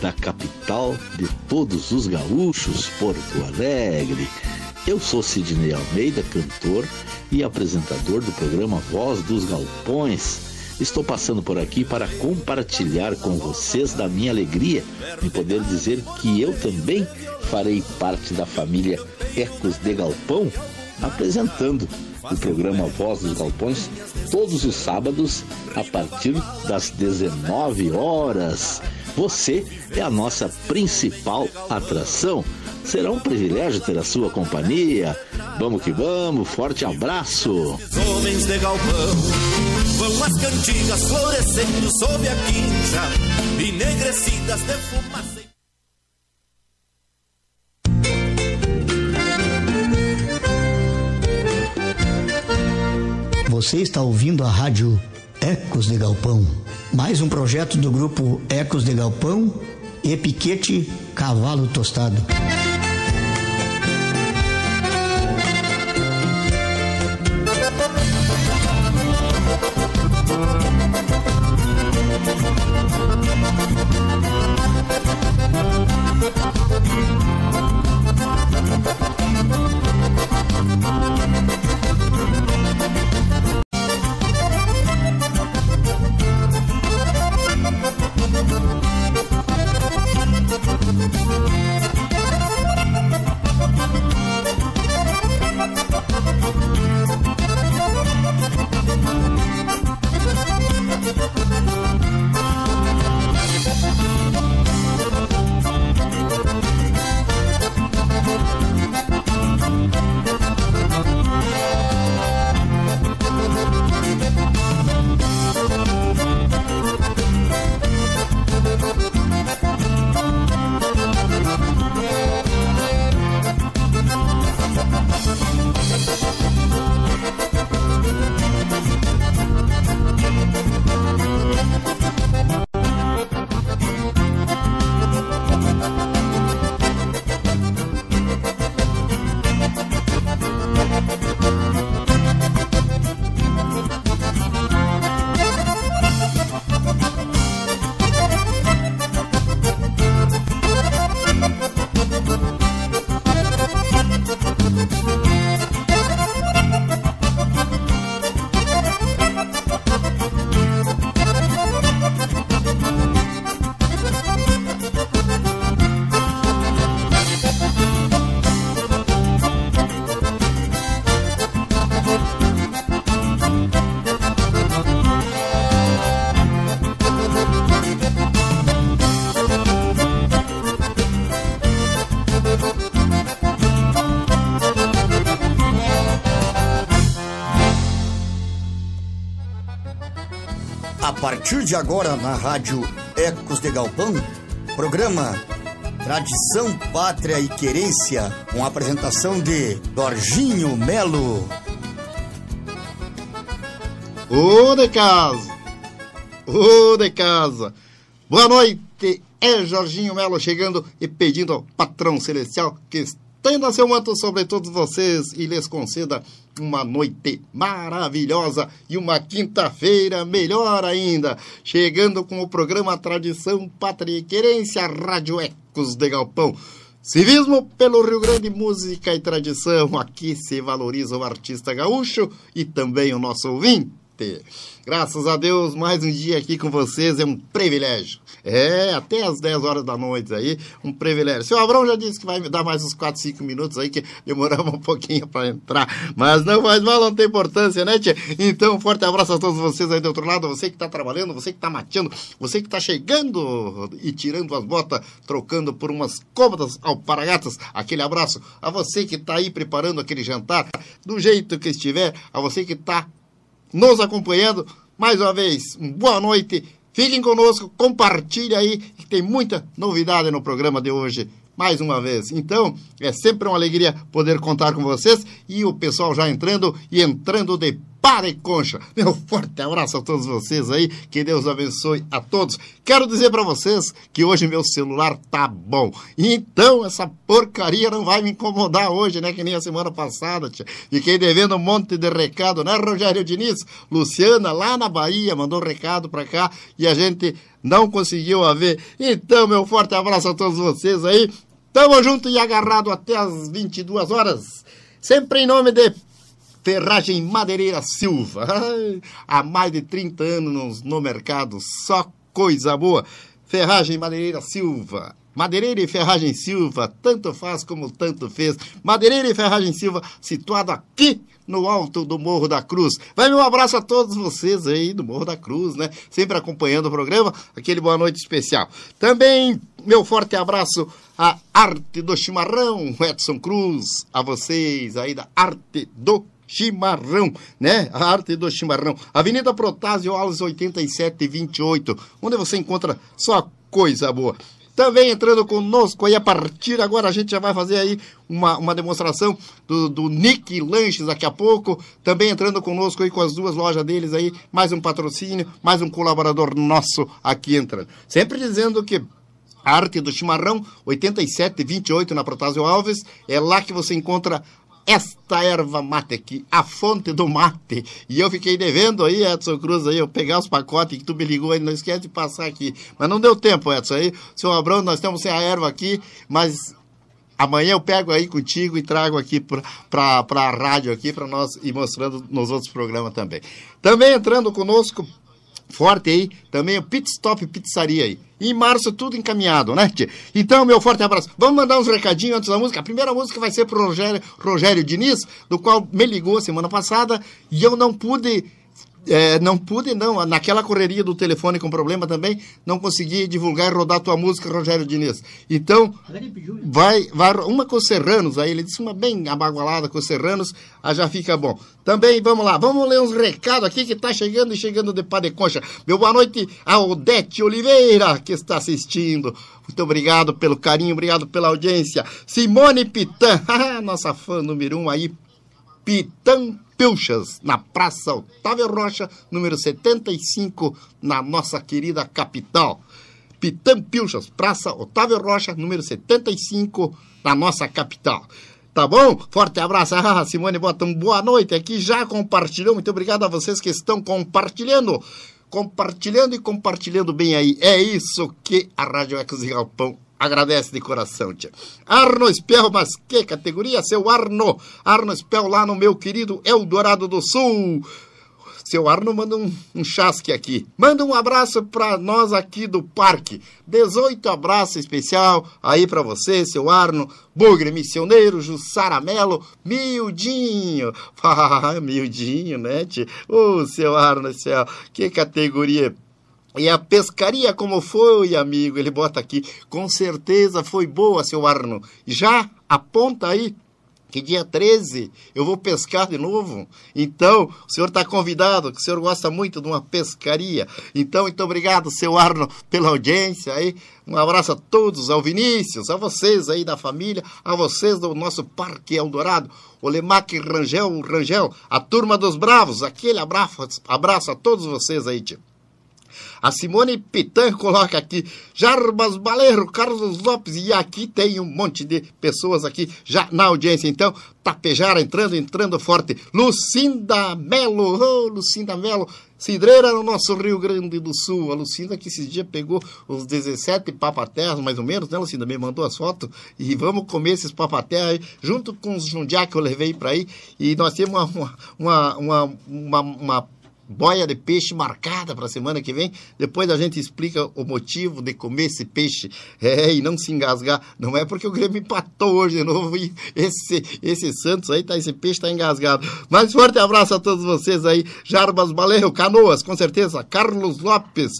Speaker 13: da capital de todos os gaúchos, Porto Alegre. Eu sou Sidney Almeida, cantor e apresentador do programa Voz dos Galpões. Estou passando por aqui para compartilhar com vocês da minha alegria de poder dizer que eu também farei parte da família Ecos de Galpão, apresentando o programa Voz dos Galpões todos os sábados a partir das 19 horas. Você é a nossa principal atração. Será um privilégio ter a sua companhia. Vamos que vamos, forte abraço.
Speaker 3: Homens de galpão Vão as cantigas florescendo sob a quincha Enegrecidas de fumaça
Speaker 4: Você está ouvindo a rádio Ecos de Galpão, mais um projeto do grupo Ecos de Galpão e Piquete Cavalo Tostado.
Speaker 10: Partir de agora, na rádio Ecos de Galpão, programa Tradição, Pátria e Querência, com a apresentação de Dorginho Melo.
Speaker 1: Ô de casa! Ô de casa! Boa noite! É Jorginho Melo chegando e pedindo ao patrão celestial que estenda seu manto sobre todos vocês e lhes conceda uma noite maravilhosa e uma quinta-feira melhor ainda. Chegando com o programa Tradição, Pátria e Querência, Rádio Ecos de Galpão. Civismo pelo Rio Grande, música e tradição. Aqui se valoriza o artista gaúcho e também o nosso ouvinte. Graças a Deus, mais um dia aqui com vocês é um privilégio. É, até às 10 horas da noite aí, um privilégio. Seu Abrão já disse que vai me dar mais uns 4, 5 minutos aí, que demoramos um pouquinho para entrar. Mas não faz mal, não tem importância, né, tia? Então, um forte abraço a todos vocês aí do outro lado, você que está trabalhando, você que está mateando, você que está chegando e tirando as botas, trocando por umas cômodas alparagatas. Aquele abraço a você que está aí preparando aquele jantar, do jeito que estiver, a você que está nos acompanhando. Mais uma vez, boa noite. Fiquem conosco, compartilhe aí, que tem muita novidade no programa de hoje. Mais uma vez. Então, é sempre uma alegria poder contar com vocês e o pessoal já entrando e entrando de para e concha. Meu forte abraço a todos vocês aí, que Deus abençoe a todos. Quero dizer para vocês que hoje meu celular tá bom. Então essa porcaria não vai me incomodar hoje, né? Que nem a semana passada, tia. Fiquei devendo um monte de recado, né, Rogério Diniz? Luciana, lá na Bahia, mandou recado para cá e a gente não conseguiu a ver. Então, meu forte abraço a todos vocês aí Tamo junto e agarrado até as 22 horas. Sempre em nome de Ferragem Madeireira Silva. Há mais de 30 anos no mercado, só coisa boa. Ferragem Madeireira Silva. Madeireira e Ferragem Silva, tanto faz como tanto fez. Madeireira e Ferragem Silva, situado aqui no alto do Morro da Cruz. Vai meu abraço a todos vocês aí do Morro da Cruz, né? Sempre acompanhando o programa, aquele boa noite especial. Também meu forte abraço à Arte do Chimarrão, Edson Cruz, a vocês aí da Arte do Chimarrão, né? A arte do chimarrão. Avenida Protásio Alves 8728, onde você encontra só coisa boa. Também entrando conosco aí a partir agora, a gente já vai fazer aí uma, uma demonstração do, do Nick Lanches daqui a pouco. Também entrando conosco aí com as duas lojas deles aí, mais um patrocínio, mais um colaborador nosso aqui entrando. Sempre dizendo que Arte do Chimarrão, 8728 na Protásio Alves, é lá que você encontra esta erva mate aqui, a fonte do mate. E eu fiquei devendo aí, Edson Cruz, aí, eu pegar os pacotes que tu me ligou aí, não esquece de passar aqui. Mas não deu tempo, Edson, aí, seu Abrão, nós estamos sem a erva aqui, mas amanhã eu pego aí contigo e trago aqui para a rádio aqui, para nós ir mostrando nos outros programas também. Também entrando conosco, forte aí, também o Pit Stop Pizzaria aí. Em março, tudo encaminhado, né, tia? Então, meu forte abraço. Vamos mandar uns recadinhos antes da música. A primeira música vai ser pro Rogério, Rogério Diniz, do qual me ligou semana passada e eu não pude. É, não pude, não. Naquela correria do telefone com problema também, não consegui divulgar e rodar tua música, Rogério Diniz. Então, vai, vai uma com os Serranos aí. Ele disse uma bem abagualada com os Serranos, aí já fica bom. Também, vamos lá, vamos ler uns recados aqui que tá chegando e chegando de pá de concha. Meu boa noite a Odete Oliveira, que está assistindo. Muito obrigado pelo carinho, obrigado pela audiência. Simone Pitã, nossa fã número um aí, Pitã Pilchas, na Praça Otávio Rocha, número 75, na nossa querida capital. Pitã Pilchas, Praça Otávio Rocha, número 75, na nossa capital. Tá bom? Forte abraço. Ah, Simone bota um boa noite aqui, já compartilhou. Muito obrigado a vocês que estão compartilhando. Compartilhando e compartilhando bem aí. É isso que a Rádio Ecos e Galpão agradece de coração, tia. Arno Spell, mas que categoria, seu Arno? Arno Spell lá no meu querido Eldorado do Sul. Seu Arno manda um, um chasque aqui. Manda um abraço para nós aqui do parque. 18 abraço especial aí para você, seu Arno. Bugre Missioneiro, Jussara Melo, Mildinho. Ah, Mildinho, né, tia? Ô, seu Arno, céu, que categoria. E a pescaria como foi, amigo? Ele bota aqui. Com certeza foi boa, seu Arno. Já aponta aí que dia 13 eu vou pescar de novo. Então, o senhor está convidado, que o senhor gosta muito de uma pescaria. Então, muito obrigado, seu Arno, pela audiência aí. Um abraço a todos, ao Vinícius, a vocês aí da família, a vocês do nosso Parque Eldorado, o Lemac Rangel, Rangel, a turma dos Bravos, aquele abraço, abraço a todos vocês aí, tio. A Simone Pitan coloca aqui, Jarbas Baleiro, Carlos Lopes, e aqui tem um monte de pessoas aqui já na audiência. Então, Tapejara entrando, entrando forte. Lucinda Melo, oh, Lucinda Melo, cidreira no nosso Rio Grande do Sul. A Lucinda que esses dias pegou os 17 papaterras, mais ou menos, né, Lucinda? Me mandou as fotos. E vamos comer esses papaterras aí, junto com os jundiá que eu levei para aí. E nós temos uma, uma, uma, uma, uma boia de peixe marcada para a semana que vem. Depois a gente explica o motivo de comer esse peixe é, e não se engasgar. Não é porque o Grêmio empatou hoje de novo e esse, esse Santos aí, tá, esse peixe está engasgado. Mas forte abraço a todos vocês aí. Jarbas Baleiro, Canoas, com certeza. Carlos Lopes.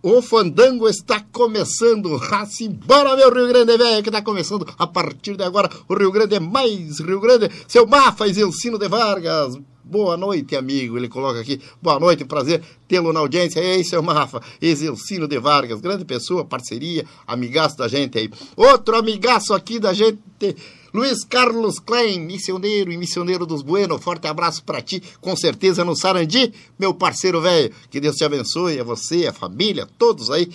Speaker 1: O fandango está começando. Assim, bora, meu Rio Grande velho, que está começando. A partir de agora, o Rio Grande é mais Rio Grande. Seu Mafas e Ensino de Vargas. Boa noite, amigo. Ele coloca aqui. Boa noite, prazer tê-lo na audiência. Ei, seu Mafa, Exilcino de Vargas, grande pessoa, parceria, amigaço da gente aí. Outro amigaço aqui da gente, Luiz Carlos Klein, missioneiro e missioneiro dos Bueno. Forte abraço para ti, com certeza no Sarandi, meu parceiro velho. Que Deus te abençoe, a você, a família, todos aí.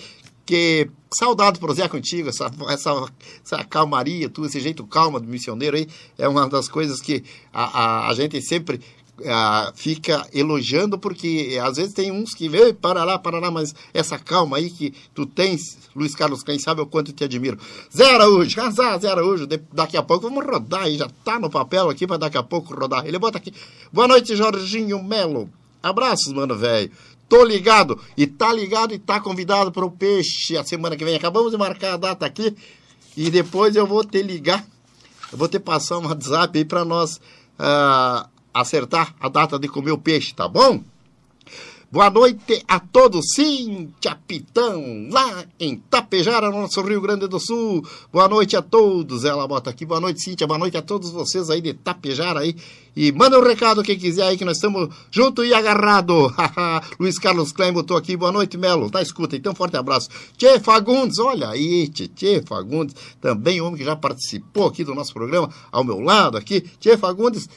Speaker 1: Que saudade prosear contigo, essa, essa, essa calmaria, tu, esse jeito calma do missioneiro aí, é uma das coisas que a, a, a gente sempre ah, fica elogiando, porque às vezes tem uns que vê, para lá, para lá, mas essa calma aí que tu tens, Luiz Carlos, quem sabe o quanto te admiro. Zé Araújo, casar, Zé Araújo, daqui a pouco vamos rodar aí, já tá no papel aqui para daqui a pouco rodar. Ele bota aqui. Boa noite, Jorginho Melo. Abraços, mano, velho. Tô ligado. E tá ligado e tá convidado para o peixe a semana que vem. Acabamos de marcar a data aqui. E depois eu vou te ligar. Eu vou te passar um WhatsApp aí para nós ah, acertar a data de comer o peixe, tá bom? Boa noite a todos, Cíntia Pitão, lá em Tapejara, no nosso Rio Grande do Sul. Boa noite a todos, ela bota aqui. Boa noite, Cíntia, boa noite a todos vocês aí de Tapejara aí. E manda um recado quem quiser aí, que nós estamos junto e agarrado. Luiz Carlos Klein botou aqui, boa noite, Melo. Tá, escuta, então forte abraço. Tchê Fagundes, olha aí, Tchê, Fagundes, também homem que já participou aqui do nosso programa, ao meu lado aqui. Tchê Fagundes,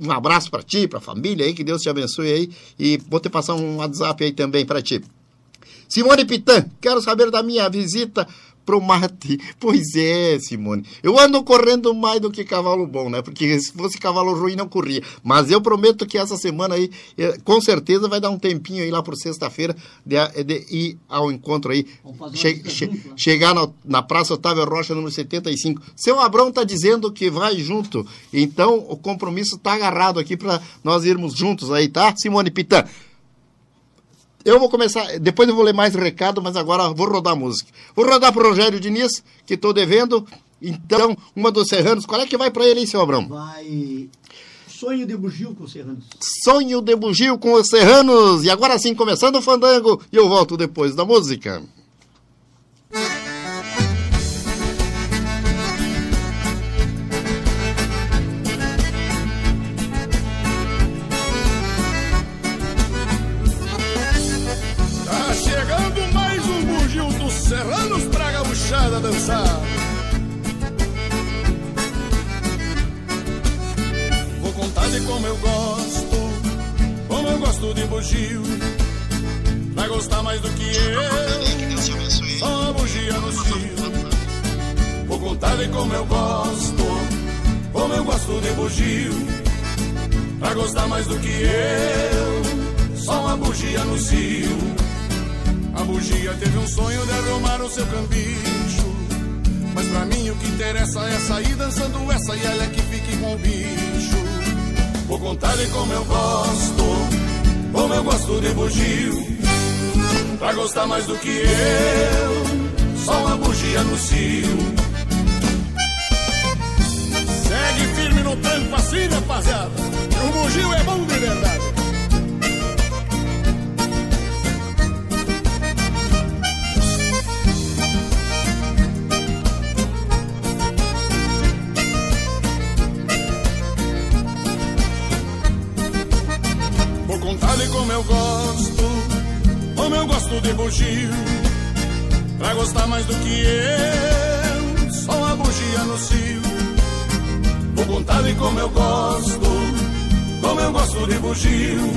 Speaker 1: um abraço para ti, para a família aí, que Deus te abençoe aí. E vou te passar um WhatsApp aí também para ti. Simone Pitã, quero saber da minha visita pro mate. Pois é, Simone. Eu ando correndo mais do que cavalo bom, né? Porque se fosse cavalo ruim não corria. Mas eu prometo que essa semana aí, eh, com certeza vai dar um tempinho aí lá por sexta-feira de, de ir ao encontro aí. Che- che- chegar na, na Praça Otávio Rocha, número 75. Seu Abrão tá dizendo que vai junto. Então o compromisso tá agarrado aqui para nós irmos juntos aí, tá? Simone Pitã. Eu vou começar, depois eu vou ler mais recado, mas agora vou rodar a música. Vou rodar pro Rogério Diniz, que estou devendo. Então, uma dos serranos, qual é que vai para ele, hein, seu Abrão?
Speaker 2: Vai. Sonho de bugio com os serranos.
Speaker 1: Sonho de bugio com os serranos. E agora sim, começando o fandango, e eu volto depois da música.
Speaker 14: De bugio. Vai gostar mais do que eu, só uma bugia no cio. Vou contar de como eu gosto, como eu gosto de bugio. Pra gostar mais do que eu, só uma bugia no cio. A bugia teve um sonho de arrumar o seu cambicho. Mas pra mim o que interessa é sair dançando essa e ela é que fique com o bicho. Vou contar de como eu gosto, como eu gosto de bugio. Pra gostar mais do que eu, só uma bugia no cio. Segue firme no tranco assim, rapaziada. O bugio é bom de verdade. Eu gosto, como eu gosto de bugio. Pra gostar mais do que eu, só uma bugia no cio. Vou contar de como eu gosto, como eu gosto de bugio.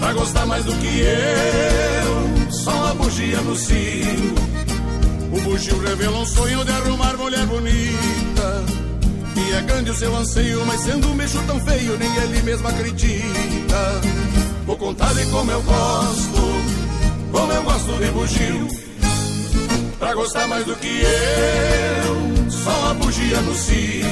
Speaker 14: Pra gostar mais do que eu, só uma bugia no cio. O bugio revela um sonho de arrumar mulher bonita. É grande o seu anseio, mas sendo um bicho tão feio, nem ele mesmo acredita. Vou contar de como eu gosto, como eu gosto de bugio. Pra gostar mais do que eu, só uma bugia no cio.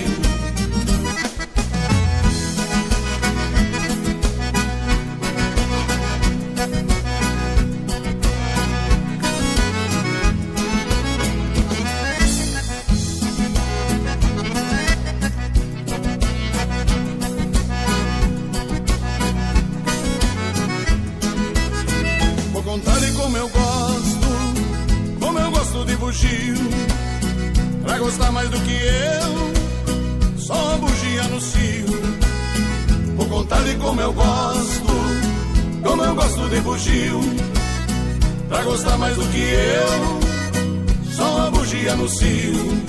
Speaker 14: Gosto de bugio. Pra gostar mais do que eu, só uma bugia no cio.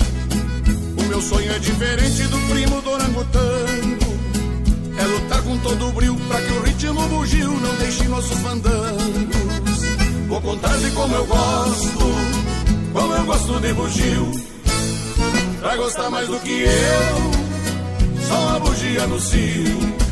Speaker 14: O meu sonho é diferente do primo do orangotango. É lutar com todo o brilho pra que o ritmo bugio não deixe nossos fandangos. Vou contar de como eu gosto, como eu gosto de bugio. Pra gostar mais do que eu, só uma bugia no cio.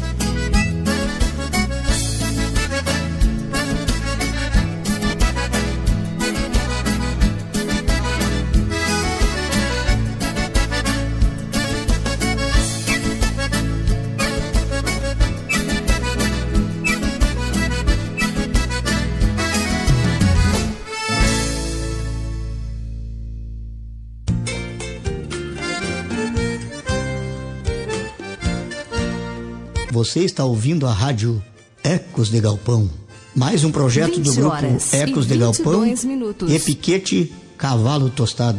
Speaker 4: Você está ouvindo a rádio Ecos de Galpão. Mais um projeto do
Speaker 5: 20
Speaker 4: grupo Ecos de Galpão
Speaker 5: 22 minutos.
Speaker 4: e Piquete Cavalo Tostado.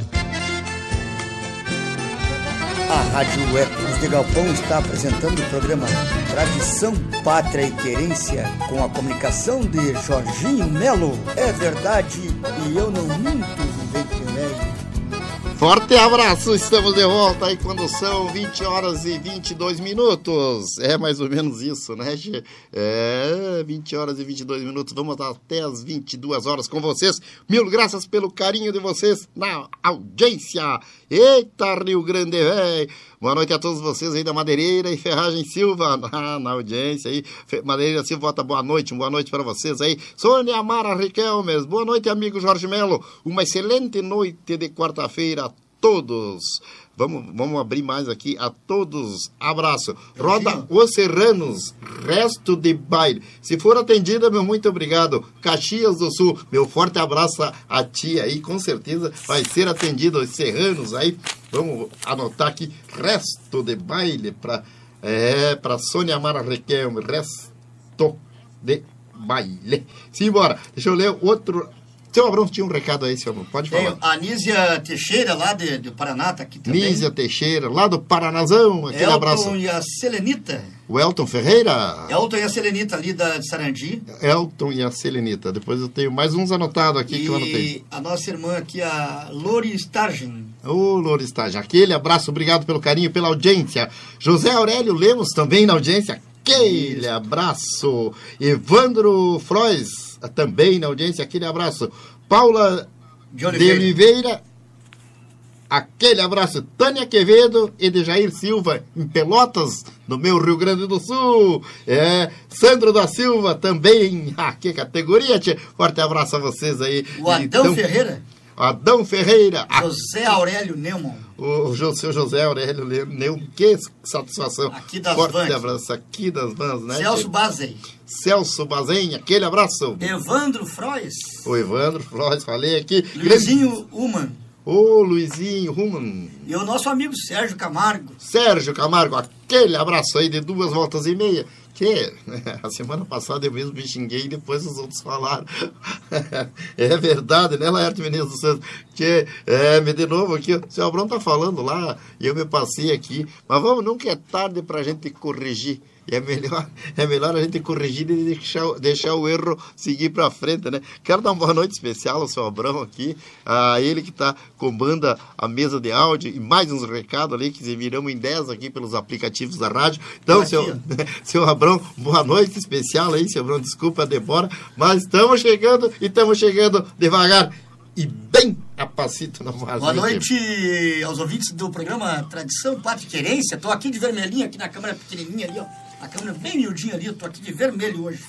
Speaker 10: A Rádio Ecos de Galpão está apresentando o programa Tradição, Pátria e Querência com a comunicação de Jorginho Melo. É verdade e eu não minto.
Speaker 1: Forte abraço, estamos de volta aí quando são 20 horas e 22 minutos. É mais ou menos isso, né, Che? É, 20 horas e 22 minutos. Vamos até as 22 horas com vocês. Mil graças pelo carinho de vocês na audiência. Eita, Rio Grande, velho. Boa noite a todos vocês aí da Madeireira e Ferragem Silva, na, na audiência aí. Madeireira Silva, boa noite, boa noite para vocês aí. Sônia Mara Riquelmes, boa noite, amigo Jorge Melo. Uma excelente noite de quarta-feira a todos. Vamos, vamos abrir mais aqui a todos. Abraço. Roda Os Serranos, resto de baile. Se for atendida, meu muito obrigado. Caxias do Sul, meu forte abraço a, ti aí. Com certeza vai ser atendido os Serranos aí. Vamos anotar aqui, resto de baile para é, para Sônia Mara Requelme, resto de baile. Simbora. Deixa eu ler outro. Seu Abrão tinha um recado aí, seu Abrão. Pode falar.
Speaker 9: Tem a Nízia Teixeira, lá de, de Paraná, tá aqui também.
Speaker 1: Nízia Teixeira, lá do Paranazão, aquele
Speaker 9: Elton
Speaker 1: abraço.
Speaker 9: e a Selenita.
Speaker 1: O Elton Ferreira,
Speaker 9: Elton e a Selenita ali da, de Sarandi.
Speaker 1: Elton e a Selenita. Depois eu tenho mais uns anotados aqui que eu anotei.
Speaker 9: E a nossa irmã aqui, a Lori Stargen.
Speaker 1: Ô, Loristage, aquele abraço, obrigado pelo carinho, pela audiência. José Aurélio Lemos também na audiência, aquele abraço. Evandro Frois também na audiência, aquele abraço. Paula
Speaker 9: De
Speaker 1: de
Speaker 9: Oliveira.
Speaker 1: Oliveira, aquele abraço. Tânia Quevedo e de Jair Silva, em Pelotas, no meu Rio Grande do Sul. É, Sandro da Silva também, ah, que categoria, tia. Forte abraço a vocês aí.
Speaker 9: O Adão
Speaker 1: Então,
Speaker 9: Ferreira.
Speaker 1: Adão Ferreira,
Speaker 9: José Aurélio Neumann.
Speaker 1: o, o seu José Aurélio Leu, que satisfação.
Speaker 9: Aqui das
Speaker 1: Forte
Speaker 9: Vans.
Speaker 1: abraço aqui das vans, né?
Speaker 9: Celso
Speaker 1: tia?
Speaker 9: Bazei.
Speaker 1: Celso Bazen, aquele abraço.
Speaker 9: Evandro Frois.
Speaker 1: O Evandro Flores, falei aqui.
Speaker 9: Luizinho Uman.
Speaker 1: Ô, Luizinho Ruman.
Speaker 9: E o nosso amigo Sérgio Camargo.
Speaker 1: Sérgio Camargo, aquele abraço aí de duas voltas e meia. Que a semana passada eu mesmo me xinguei e depois os outros falaram. é verdade, né, Laerte Menezes do Santos? Que, é, de novo aqui, o seu Abrão tá falando lá e eu me passei aqui. Mas vamos, nunca é tarde pra gente corrigir. E é melhor, é melhor a gente corrigir e deixar, deixar o erro seguir para frente, né? Quero dar uma boa noite especial ao seu Abrão aqui, a ele que está comanda a mesa de áudio e mais uns recados ali que viramos em 10 aqui pelos aplicativos da rádio. Então, seu, seu Abrão, boa noite especial aí, seu Abrão, desculpa a demora, mas estamos chegando e estamos chegando devagar e bem a passito na margem.
Speaker 9: Boa noite aos ouvintes do programa Tradição, Pátria Querência. Estou aqui de vermelhinho, aqui na câmera pequenininha ali, ó. A câmera bem miudinha ali, estou aqui de vermelho hoje.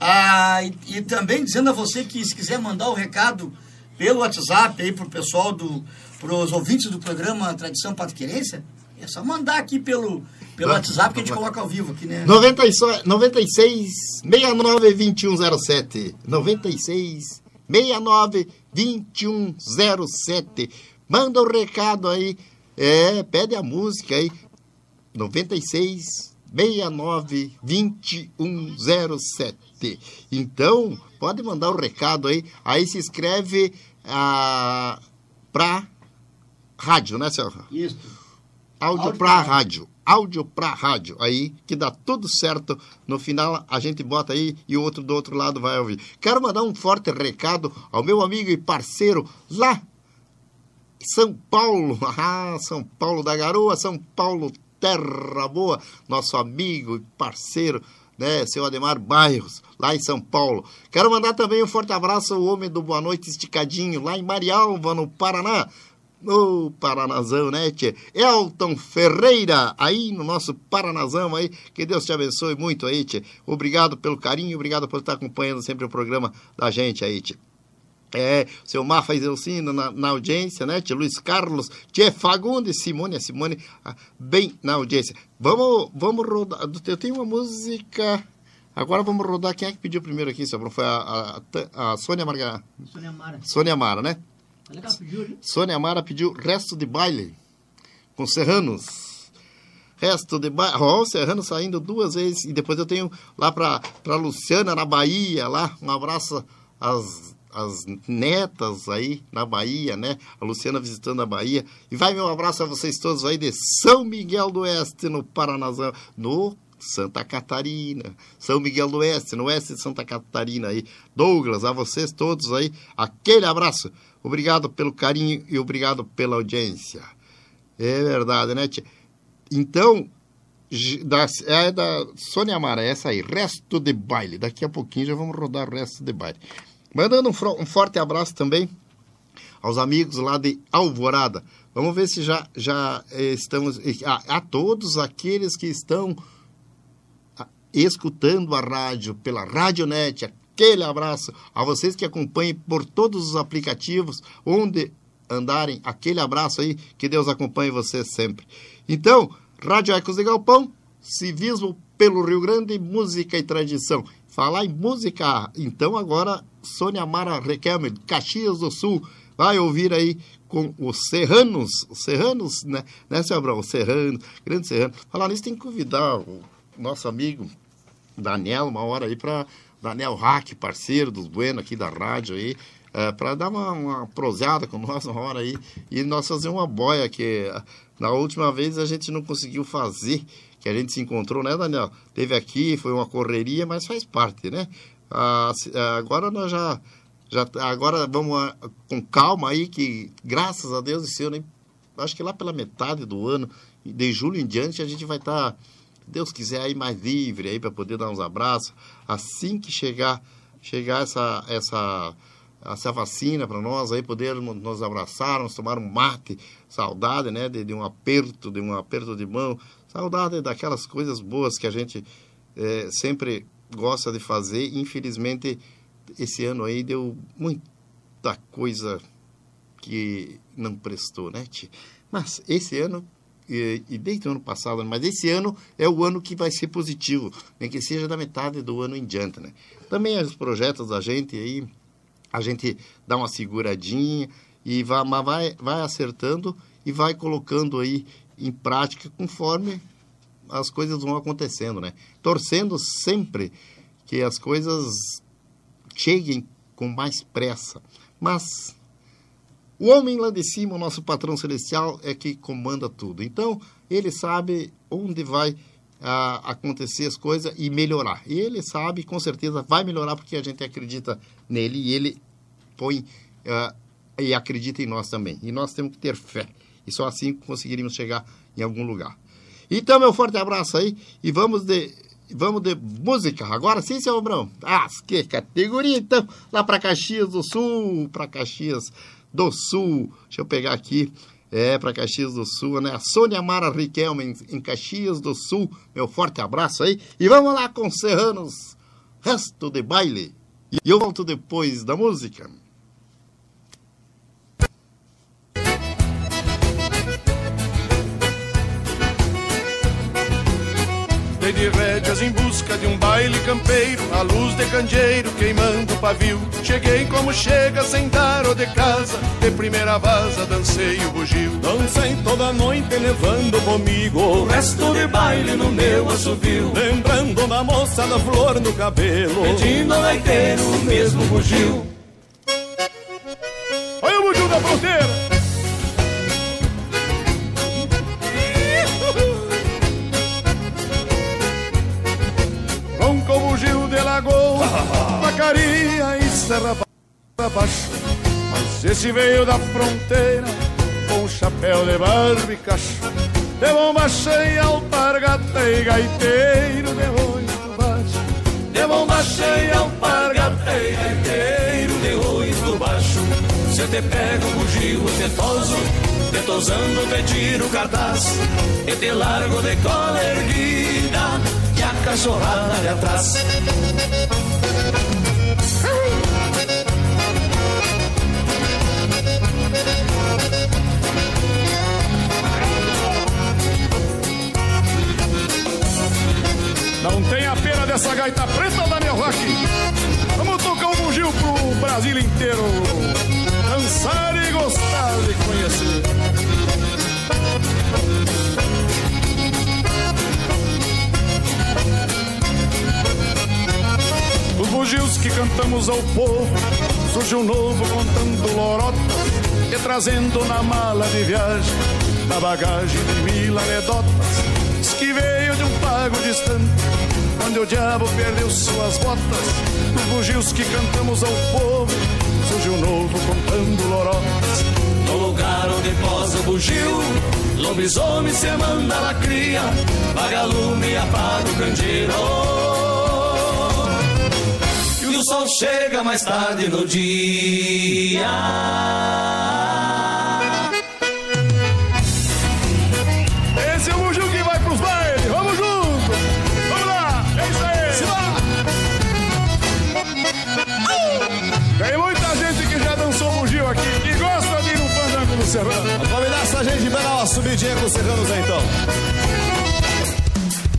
Speaker 9: Ah, e, e também dizendo a você que se quiser mandar o recado pelo WhatsApp aí pro pessoal do, pros ouvintes do programa Tradição, Pátria e Querência, é só mandar aqui pelo, pelo WhatsApp que a gente coloca ao vivo aqui, né?
Speaker 1: 96, 96 69 2107. 96 69 2107. Manda o recado aí. É, pede a música aí. 96 69 2107. Então, pode mandar o recado aí. Aí se inscreve ah, pra rádio, né, senhor?
Speaker 2: Isso.
Speaker 1: Áudio,
Speaker 2: Áudio
Speaker 1: pra
Speaker 2: pra
Speaker 1: rádio. Áudio pra rádio. Aí que dá tudo certo. No final a gente bota aí e o outro do outro lado vai ouvir. Quero mandar um forte recado ao meu amigo e parceiro lá São Paulo. Ah, São Paulo da Garoa, São Paulo Terra Boa. Nosso amigo e parceiro, né, seu Ademar Bairros, lá em São Paulo. Quero mandar também um forte abraço ao homem do Boa Noite Esticadinho, lá em Marialva, no Paraná. Ô, Paranazão, né, tia? Elton Ferreira, aí no nosso Paranazão aí. Que Deus te abençoe muito aí, tia. Obrigado pelo carinho, obrigado por estar acompanhando sempre o programa da gente aí, tia. É, seu Mafa Iselcino na, na audiência, né? Tia Luiz Carlos, Tia Fagundes, Simone, a Simone, ah, bem na audiência. Vamos, vamos rodar. Eu tenho uma música. Agora vamos rodar. Quem é que pediu primeiro aqui, seu Bruno? Foi a, a, a Sônia Marga...
Speaker 2: Sônia Mara.
Speaker 1: Sônia Mara, né?
Speaker 2: Tá legal, pediu?
Speaker 1: Sônia Mara pediu resto de baile com Serranos. resto de baile. Ó, o Serrano saindo duas vezes. E depois eu tenho lá pra, pra Luciana, na Bahia, lá. Um abraço às, às netas aí na Bahia, né? A Luciana visitando a Bahia. E vai meu abraço a vocês todos aí de São Miguel do Oeste, no Paranazão. No Santa Catarina, São Miguel do Oeste, no oeste de Santa Catarina aí. Douglas, a vocês todos aí, aquele abraço. Obrigado pelo carinho e obrigado pela audiência. É verdade, né, tia? Então, da, é da Sônia Mara, essa aí, resto de baile. Daqui a pouquinho já vamos rodar resto de baile. Mandando um, um forte abraço também aos amigos lá de Alvorada. Vamos ver se já, já eh, estamos. A, a todos aqueles que estão a- escutando a rádio pela Radionet, aquele abraço. A vocês que acompanhem por todos os aplicativos, onde andarem, aquele abraço aí, que Deus acompanhe vocês sempre. Então, Rádio Ecos de Galpão, civismo pelo Rio Grande, música e tradição. Falar em música, então agora Sônia Mara Requelme, Caxias do Sul, vai ouvir aí com os Serranos, os Serranos, né, né, seu Abrão? Os Serranos, grande Serrano. Falar nisso, tem que convidar o nosso amigo Daniel, uma hora aí para Daniel Hack, parceiro dos Bueno aqui da rádio aí, para dar uma, uma proseada com nós uma hora aí e nós fazer uma boia que ah, na última vez a gente não conseguiu fazer, que a gente se encontrou, né, Daniel? Teve aqui, foi uma correria, mas faz parte, né? Ah, ah, agora nós já, já agora vamos ah, com calma aí que graças a Deus esse ano, acho que lá pela metade do ano, de julho em diante a gente vai estar Deus quiser aí mais livre aí para poder dar uns abraços. Assim que chegar chegar essa essa essa vacina para nós aí podermos nos abraçar, nos tomar um mate, saudade, né, de, de um aperto, de um aperto de mão, saudade daquelas coisas boas que a gente eh, sempre gosta de fazer. Infelizmente esse ano aí deu muita coisa que não prestou, né? tchê? Mas esse ano e, e desde o ano passado, mas esse ano é o ano que vai ser positivo, nem que seja da metade do ano em diante, né? Também os projetos da gente aí, a gente dá uma seguradinha e vai, vai, vai acertando e vai colocando aí em prática conforme as coisas vão acontecendo, né? Torcendo sempre que as coisas cheguem com mais pressa. Mas o homem lá de cima, o nosso patrão celestial, é que comanda tudo. Então, ele sabe onde vai ah, acontecer as coisas e melhorar. E ele sabe, com certeza, vai melhorar porque a gente acredita nele e ele põe ah, e acredita em nós também. E nós temos que ter fé. E só assim conseguiríamos chegar em algum lugar. Então, meu forte abraço aí e vamos de vamos de música. Agora sim, seu Abrão. Ah, que categoria então, lá para Caxias do Sul, para Caxias do Sul. Deixa eu pegar aqui. É, para Caxias do Sul, né? A Sônia Mara Riquelme, em Caxias do Sul. Meu forte abraço aí. E vamos lá com Serranos, resto de baile. E eu volto depois da música.
Speaker 14: De rédeas em busca de um baile campeiro, a luz de candeeiro queimando o pavio. Cheguei como chega, sem dar o de casa, de primeira vaza dancei o bugio.
Speaker 3: Dancei toda noite levando comigo o resto de baile no meu assovio.
Speaker 14: Lembrando da moça da flor no cabelo,
Speaker 3: Pedindo ao gaiteiro o mesmo bugio.
Speaker 14: Olha o bugio da fronteira! Vacaria e serra ba- baixo. Mas esse veio da fronteira, com chapéu de barba e cacho. De bomba cheia, alpargata e gaiteiro de oito baixo.
Speaker 3: De bomba cheia, alpargata e gaiteiro de oito baixo. Se eu te pego bugio tetoso, te tosando te tiro o cartaz. E te largo de cola erguida, e a cachorrada de atrás.
Speaker 14: Não tem a pena dessa gaita preta, da Daniel Rock. Vamos tocar um bugio pro Brasil inteiro. Dançar e gostar de conhecer. Os bugios que cantamos ao povo, surge um novo contando lorota e trazendo na mala de viagem, na bagagem de mil anedotas pago distante, onde o diabo perdeu suas botas. Nos bugios que cantamos ao povo, surge um novo contando lorotas.
Speaker 15: No lugar onde posa o bugio, lobisomem se manda a cria, vagalume apaga o candeeiro. E o sol chega mais tarde no dia.
Speaker 14: Serrano.
Speaker 16: Vamos convidar essa gente dar uma subidinha com os serranos aí, então.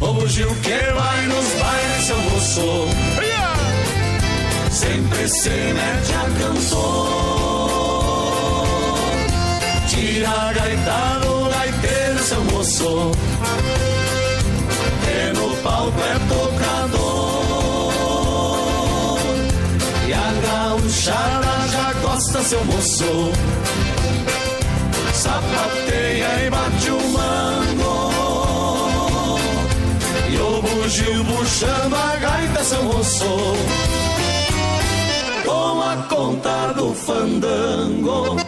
Speaker 15: O bugio que vai nos bailes, seu moço, sempre se mete a cantor. Tira a gaita do gaiteiro, seu moço, que no palco é tocador. E a gauchada já gosta, seu moço, sapateia e bate o mango. E o bugio puxando a gaita, seu moço Com a conta do fandango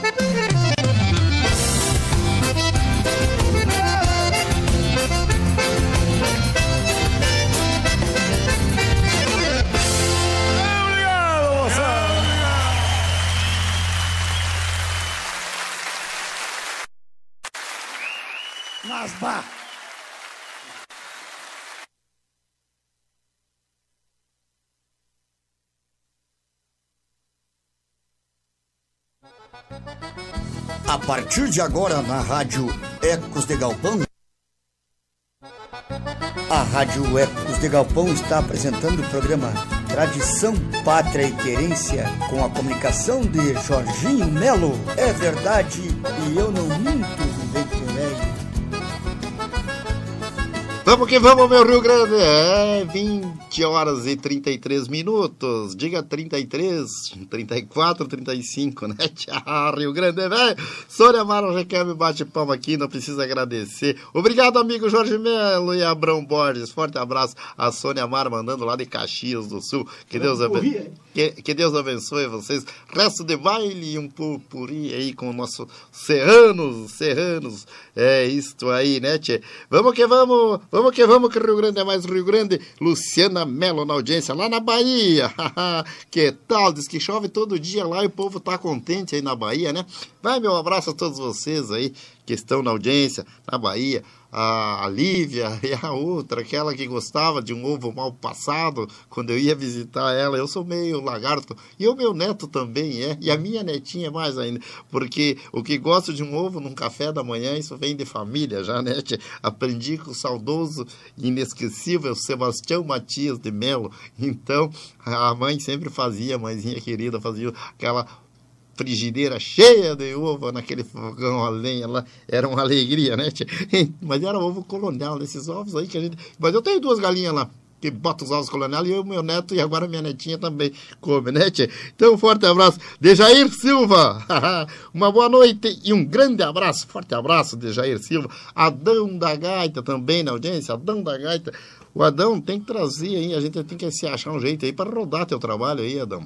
Speaker 10: A partir de agora na Rádio Ecos de Galpão. A Rádio Ecos de Galpão está apresentando o programa Tradição, Pátria e Querência com a comunicação de Jorginho Melo. É verdade e eu não minto,
Speaker 1: Vamos que vamos, meu Rio Grande! É 20 horas e 33 minutos. Diga 33, 34, 35, né? Tchau, Rio Grande, velho! Sônia Mara já quer me bate palma aqui, não precisa agradecer. Obrigado, amigo Jorge Melo e Abrão Borges. Forte abraço a Sônia Mara mandando lá de Caxias do Sul. Que Deus abençoe. Que, que Deus abençoe vocês. Resto de baile e um purpuri aí com o nosso Serranos, Serranos. É isto aí, né, tchê? Vamos que vamos, vamos que vamos, que Rio Grande é mais Rio Grande. Luciana Melo na audiência, lá na Bahia. que tal? Diz que chove todo dia lá e o povo tá contente aí na Bahia, né? Vai meu abraço a todos vocês aí que estão na audiência, na Bahia a Lívia e a outra, aquela que gostava de um ovo mal passado, quando eu ia visitar ela, eu sou meio lagarto, e o meu neto também é, e a minha netinha mais ainda, porque o que gosto de um ovo num café da manhã, isso vem de família já, né? Aprendi com o saudoso e inesquecível Sebastião Matias de Melo, então a mãe sempre fazia, a mãezinha querida, fazia aquela frigideira cheia de ovo naquele fogão a lenha lá, era uma alegria, né? tia? Mas era ovo colonial, desses ovos aí que a gente. Mas eu tenho duas galinhas lá. Que bota os ovos colonial e eu, meu neto, e agora minha netinha também come, né, tia? Então, um forte abraço. Dejair Silva, uma boa noite e um grande abraço, forte abraço, Dejair Silva. Adão da Gaita também na audiência, Adão da Gaita. O Adão tem que trazer aí, a gente tem que se achar um jeito aí para rodar teu trabalho aí, Adão.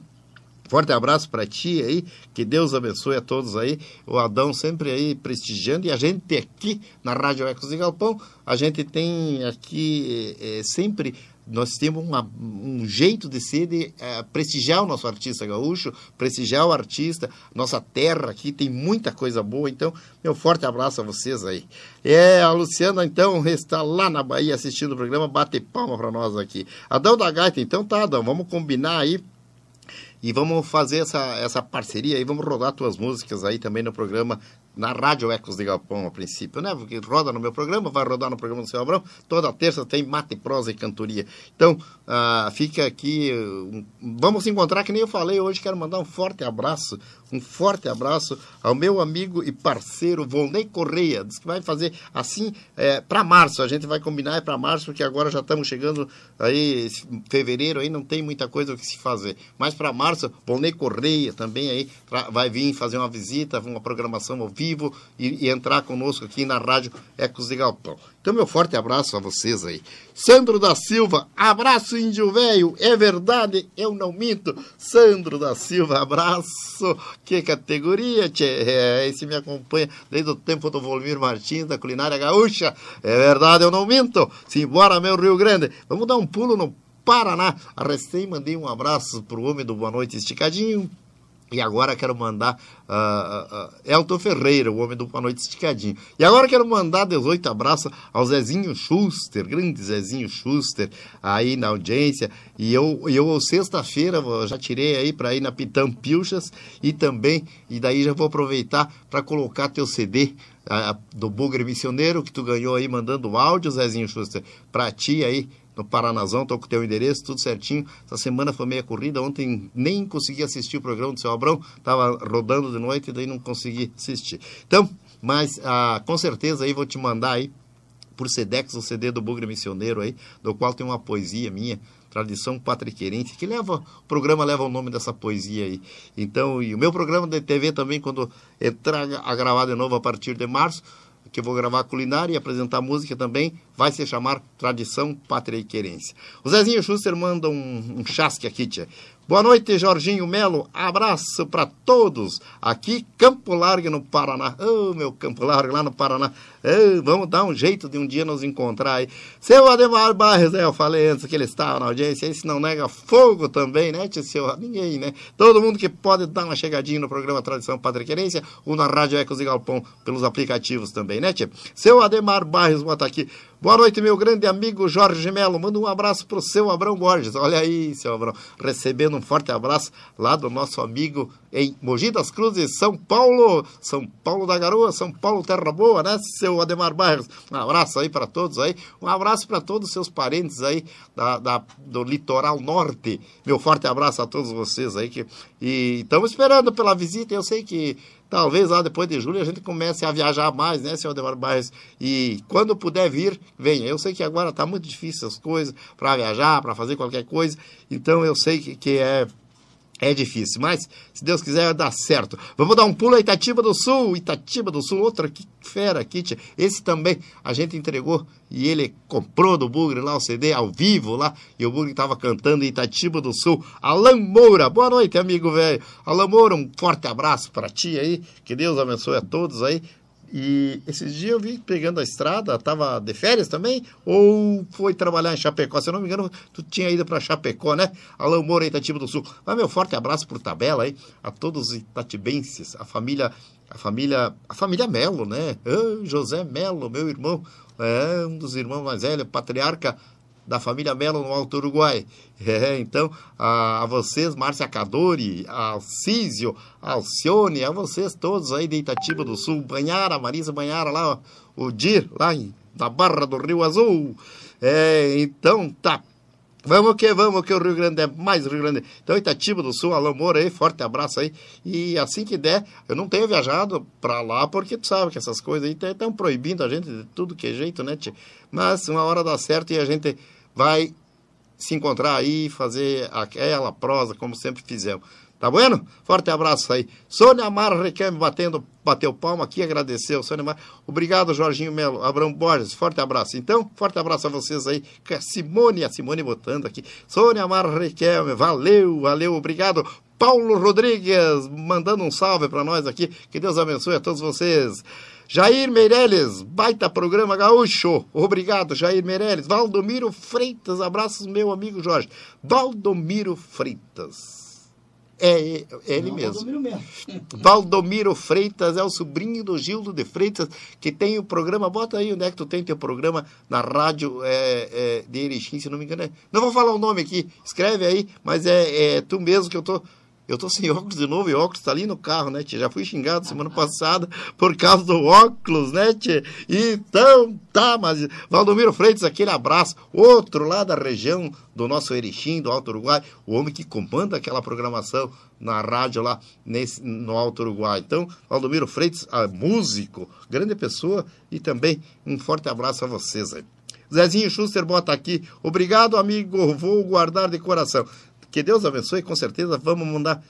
Speaker 1: Forte abraço para ti aí, que Deus abençoe a todos aí. O Adão sempre aí prestigiando e a gente aqui na Rádio Ecos de Galpão, a gente tem aqui é, sempre nós temos uma, um jeito de ser de é, prestigiar o nosso artista gaúcho, prestigiar o artista, nossa terra aqui tem muita coisa boa, então meu forte abraço a vocês aí. É, a Luciana então está lá na Bahia assistindo o programa, bate palma para nós aqui. Adão da Gaita, então tá, Adão, vamos combinar aí e vamos fazer essa, essa parceria aí, vamos rodar tuas músicas aí também no programa, na Rádio Ecos de Galpão, a princípio, né? Porque roda no meu programa, vai rodar no programa do seu Abrão, toda terça tem mate, prosa e cantoria. Então, ah, fica aqui. vamos se encontrar, que nem eu falei hoje. Quero mandar um forte abraço, um forte abraço ao meu amigo e parceiro Volney Correia. Diz que vai fazer assim para março. A gente vai combinar é para março, porque agora já estamos chegando aí, fevereiro, aí não tem muita coisa o que se fazer. Mas para março, Volney Correia também aí vai vir fazer uma visita, uma programação ao vivo e, e entrar conosco aqui na Rádio Ecos de Galpão. Então, meu forte abraço a vocês aí. Sandro da Silva, abraço, índio velho. É verdade, eu não minto. Sandro da Silva, abraço. Que categoria, tchê. É, esse me acompanha desde o tempo do Volmir Martins, da culinária gaúcha. É verdade, eu não minto. Simbora, meu Rio Grande. Vamos dar um pulo no Paraná. Recém mandei um abraço pro homem do Boa Noite Esticadinho. E agora quero mandar ah, ah, Elton Ferreira, o homem do Boa Noite Esticadinho. E agora quero mandar 18 abraços ao Zezinho Schuster, grande Zezinho Schuster, aí na audiência. E eu, eu sexta-feira, já tirei aí para ir na Pitã Pilchas e também, e daí já vou aproveitar para colocar teu CD ah, do Bugre Missioneiro, que tu ganhou aí mandando áudio, Zezinho Schuster, para ti aí no Paranazão, tô com o teu endereço, tudo certinho. Essa semana foi meia corrida, ontem nem consegui assistir o programa do seu Abrão, tava rodando de noite e daí não consegui assistir. Então, mas ah, com certeza aí vou te mandar aí por Sedex o CD do Bugre Missioneiro aí, do qual tem uma poesia minha, tradição patriqueirense, que leva, o programa leva o nome dessa poesia aí. Então, e o meu programa de TV também, quando entrar a gravar de novo a partir de março, que eu vou gravar culinária e apresentar música também, vai se chamar Tradição Patriqueirense. O Zezinho Schuster manda um, um chasque aqui, tia. Boa noite, Jorginho Melo. Abraço para todos. Aqui, Campo Largo, no Paraná. Ô, meu Campo Largo, lá no Paraná. Ô, vamos dar um jeito de um dia nos encontrar aí. Seu Ademar Barres, é, eu falei antes que ele estava na audiência. Esse não nega fogo também, né, tia, seu? Ninguém, né? Todo mundo que pode dar uma chegadinha no programa Tradição Patriqueirense ou na Rádio Ecos e Galpão pelos aplicativos também, né, tia? Seu Ademar Barres bota aqui. Boa noite, meu grande amigo Jorge Melo. Manda um abraço pro seu Abrão Borges. Olha aí, seu Abrão. Recebendo um forte abraço lá do nosso amigo em Mogi das Cruzes, São Paulo. São Paulo da Garoa, São Paulo Terra Boa, né, seu Ademar Barros? Um abraço aí para todos aí. Um abraço para todos os seus parentes aí da, da- do litoral norte. Meu forte abraço a todos vocês aí. Que, e estamos esperando pela visita. Eu sei que Talvez lá depois de julho a gente comece a viajar mais, né, senhor Ademar Barros? E quando puder vir, venha. Eu sei que agora está muito difícil as coisas para viajar, para fazer qualquer coisa. Então eu sei que, que é é difícil, mas se Deus quiser dá certo. Vamos dar um pulo a Itatiba do Sul, Itatiba do Sul, outra que fera tia. Esse também a gente entregou e ele comprou do Bugre lá o CD ao vivo lá, e o Bugre estava cantando em Itatiba do Sul. Alain Moura, boa noite, amigo velho. Alain Moura, um forte abraço para ti aí, que Deus abençoe a todos aí. E esses dias eu vi pegando a estrada, tava de férias também? Ou foi trabalhar em Chapecó? Se eu não me engano, tu tinha ido para Chapecó, né? Alain Moura, Itatiba do Sul. Mas meu forte abraço por tabela aí, a todos os itatibenses, a família, a família, a família Melo, né? Ah, José Melo, meu irmão, é um dos irmãos mais velhos, patriarca da família Melo no Alto Uruguai. É, então, a, a vocês, Márcia Cadori, a a Alcione, a vocês todos aí de Itatiba do Sul, Banhara, Marisa Banhara lá, o Dir, lá em, na Barra do Rio Azul. É, então, tá. Vamos que vamos, que o Rio Grande é mais Rio Grande. Então, Itatiba do Sul, Alô Moura aí, forte abraço aí. E assim que der, eu não tenho viajado pra lá, porque tu sabe que essas coisas aí estão proibindo a gente de tudo que é jeito, né, tia? Mas uma hora dá certo e a gente vai se encontrar aí fazer aquela prosa como sempre fizemos. Tá bueno? Forte abraço aí. Sônia Mara Requeme batendo, bateu palma aqui, agradeceu. Sônia Mara. Obrigado, Jorginho Melo. Abrão Borges, forte abraço. Então, forte abraço a vocês aí. A Simone, a Simone botando aqui. Sônia Mara Requeme, valeu, valeu, obrigado. Paulo Rodrigues, mandando um salve para nós aqui. Que Deus abençoe a todos vocês. Jair Meirelles, baita programa gaúcho. Obrigado, Jair Meirelles. Valdomiro Freitas, abraços, meu amigo Jorge. Valdomiro Freitas. É, é ele
Speaker 2: Não,
Speaker 1: mesmo.
Speaker 2: Valdomiro mesmo.
Speaker 1: Valdomiro Freitas é o sobrinho do Gildo de Freitas, que tem o programa. Bota aí onde é que tu tem teu programa na rádio é, é, de Erechim, se não me engano. é- Não vou falar o nome aqui, escreve aí, mas é, é tu mesmo que eu tô Eu tô sem óculos de novo e óculos tá ali no carro, né, tia? Já fui xingado semana passada por causa do óculos, né, tia? Então, tá, mas Valdomiro Freitas, aquele abraço. Outro lá da região do nosso Erechim, do Alto Uruguai, o homem que comanda aquela programação na rádio lá nesse, no Alto Uruguai. Então, Valdomiro Freitas, ah, músico, grande pessoa e também um forte abraço a vocês aí. Zezinho Schuster bota aqui. Obrigado, amigo. Vou guardar de coração. Que Deus abençoe, com certeza. Vamos mandar.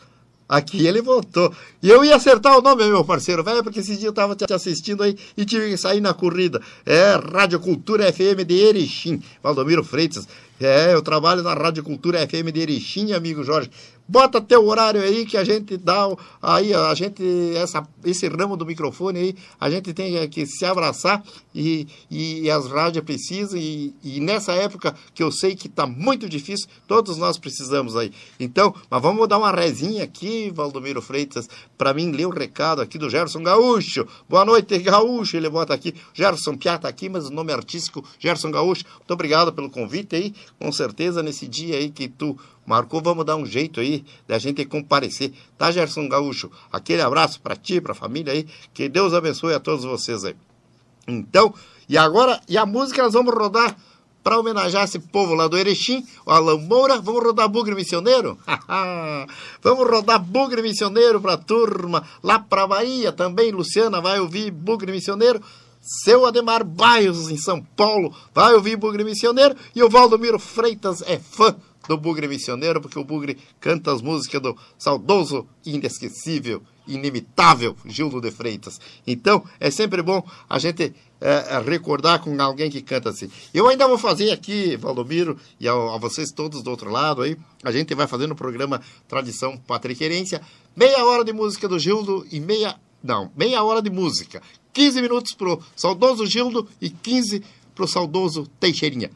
Speaker 1: Aqui ele voltou. E eu ia acertar o nome, meu parceiro, velho, porque esse dia eu tava te assistindo aí e tive que sair na corrida. É Rádio Cultura FM de Erechim, Valdomiro Freitas. É, eu trabalho na Rádio Cultura FM de Erechim, amigo Jorge. Bota teu horário aí que a gente dá aí a gente essa esse ramo do microfone aí a gente tem que se abraçar e, e as rádios precisam e, e nessa época que eu sei que está muito difícil todos nós precisamos aí. Então mas vamos dar uma rezinha aqui Valdomiro Freitas para mim ler o recado aqui do Gerson Gaúcho. Boa noite Gaúcho ele bota aqui. Gerson Piata aqui mas o nome artístico Gerson Gaúcho. Muito obrigado pelo convite aí com certeza nesse dia aí que tu Marcou, vamos dar um jeito aí da gente comparecer. Tá, Gerson Gaúcho? Aquele abraço para ti, para a família aí. Que Deus abençoe a todos vocês aí. Então, e agora, e a música nós vamos rodar para homenagear esse povo lá do Erechim, o Alan Moura. Vamos rodar Bugre Missioneiro? vamos rodar Bugre Missioneiro para turma lá para Bahia também. Luciana vai ouvir Bugre Missioneiro. Seu Ademar Bairros, em São Paulo, vai ouvir Bugre Missioneiro. E o Valdomiro Freitas é fã do Bugre Missioneiro, porque o Bugre canta as músicas do saudoso, inesquecível, inimitável Gildo de Freitas. Então, é sempre bom a gente é, recordar com alguém que canta assim. Eu ainda vou fazer aqui, Valdomiro, e a, a vocês todos do outro lado aí, a gente vai fazer no programa Tradição Patriquerência, meia hora de música do Gildo e meia. Não, meia hora de música. 15 minutos pro saudoso Gildo e 15 pro saudoso Teixeirinha.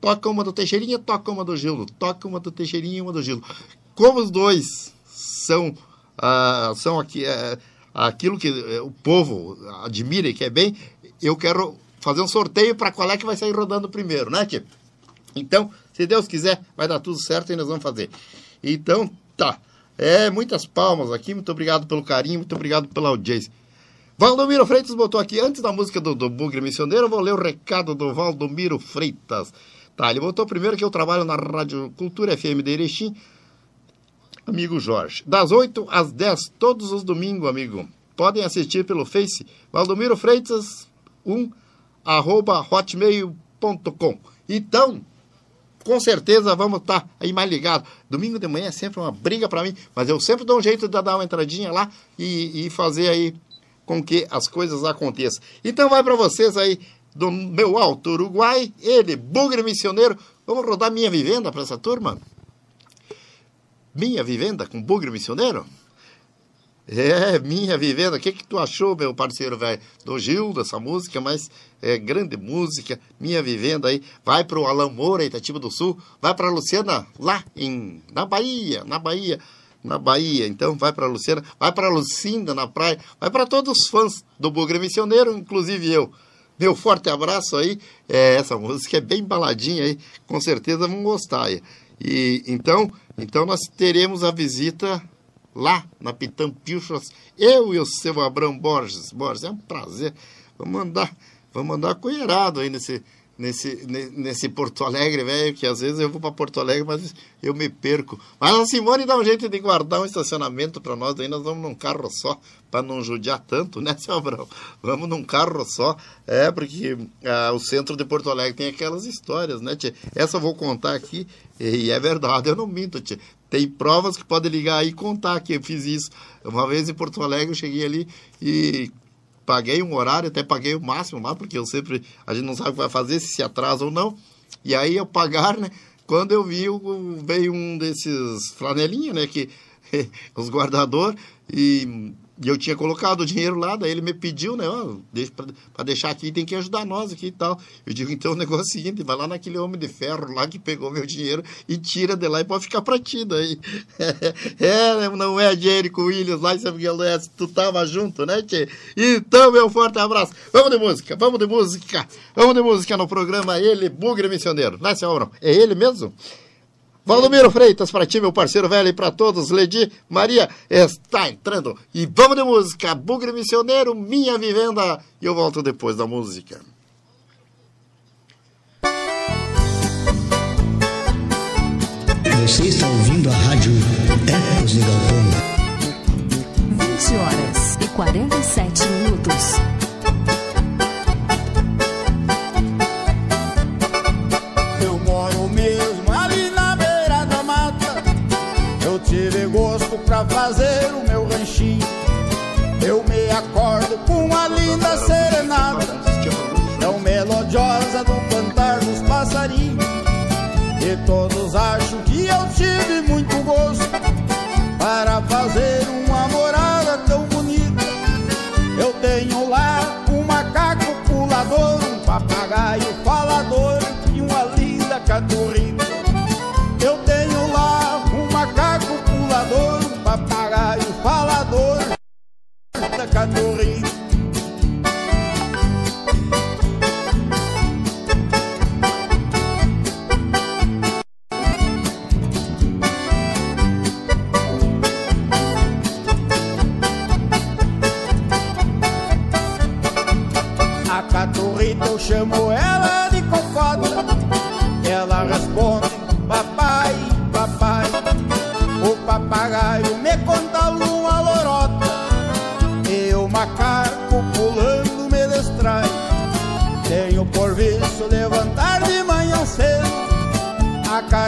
Speaker 1: Toca uma do Teixeirinha, toca uma do Gildo. Toca uma do Teixeirinha e uma do Gildo. Como os dois são, ah, são aqui, eh, aquilo que eh, o povo admira e quer bem, eu quero fazer um sorteio para qual é que vai sair rodando primeiro, né, Tio? Então, se Deus quiser, vai dar tudo certo e nós vamos fazer. Então, tá. É, muitas palmas aqui. Muito obrigado pelo carinho, muito obrigado pela audiência. Valdomiro Freitas botou aqui, antes da música do, do Bugre Missioneiro, vou ler o recado do Valdomiro Freitas. Tá, ele botou primeiro que eu trabalho na Rádio Cultura FM de Erechim. Amigo Jorge, das 8 às 10, todos os domingos, amigo. Podem assistir pelo Face, Valdomiro Freitas 1, arroba hotmail.com. Então, com certeza vamos estar aí mais ligados. Domingo de manhã é sempre uma briga para mim, mas eu sempre dou um jeito de dar uma entradinha lá e, e fazer aí com que as coisas aconteçam. Então vai para vocês aí do meu Alto Uruguai, ele, Bugre Missioneiro. Vamos rodar minha vivenda para essa turma? Minha vivenda com Bugre Missioneiro? É, minha vivenda. O que, que tu achou, meu parceiro velho? Do Gil, dessa música, mas é grande música. Minha vivenda aí. Vai pro Alan Moura, Itatiba do Sul. Vai pra Luciana, lá em, na Bahia, na Bahia. Na Bahia, então vai para Luciana, vai para Lucinda na praia, vai para todos os fãs do Bugre Missioneiro, inclusive eu. Meu forte abraço aí. É, essa música é bem baladinha aí, com certeza vão gostar. Aí. E então, então nós teremos a visita lá na Pitã Pilchas, eu e o seu Abrão Borges. Borges, é um prazer. Vamos mandar, vamos mandar coerado aí nesse, nesse, ne- nesse Porto Alegre, velho, que às vezes eu vou para Porto Alegre, mas eu me perco. Mas a Simone dá um jeito de guardar um estacionamento para nós, daí nós vamos num carro só, para não judiar tanto, né, seu Abrão? Vamos num carro só, é, porque ah, o centro de Porto Alegre tem aquelas histórias, né, tia? Essa eu vou contar aqui, e é verdade, eu não minto, tia. Tem provas que podem ligar aí e contar que eu fiz isso. Uma vez em Porto Alegre, eu cheguei ali e paguei um horário, até paguei o máximo lá, porque eu sempre, a gente não sabe o que vai fazer, se se atrasa ou não. E aí eu pagar, né? Quando eu vi, veio um desses flanelinha, né? Que os guardador e, e eu tinha colocado o dinheiro lá, daí ele me pediu, né? Ó, deixa pra deixar aqui, tem que ajudar nós aqui e tal. Eu digo, então o negócio é o seguinte, vai lá naquele homem de ferro lá que pegou meu dinheiro e tira de lá e pode ficar pra ti daí. É, não é Jerico Williams lá em São Miguel do Oeste, tu tava junto, né, tchê? Então, meu forte abraço. Vamos de música, vamos de música. Vamos de música no programa Ele, Bugre Missioneiro. Né, seu Abrão? É ele mesmo? Valdomiro Freitas, para ti, meu parceiro velho, e para todos, Ledi Maria está entrando. E vamos de música, Bugre Missioneiro, Minha Vivenda. E eu volto depois da música.
Speaker 4: Você está ouvindo a rádio Ecos de Galpão.
Speaker 5: 20 horas e 47 minutos.
Speaker 7: Tive gosto pra fazer o meu ranchinho. Eu me acordo com uma linda serenata, tão melodiosa do cantar dos passarinhos. E todos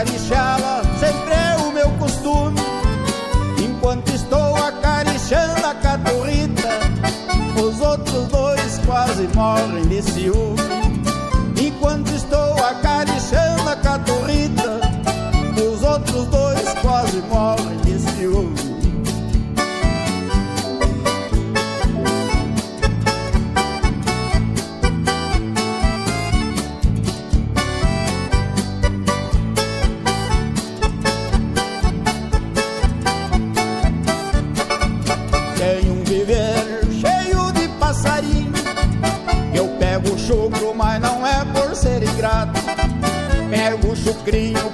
Speaker 7: Acariciá-la sempre é o meu costume. Enquanto estou acariciando a caturrita Os outros dois quase morrem de ciúme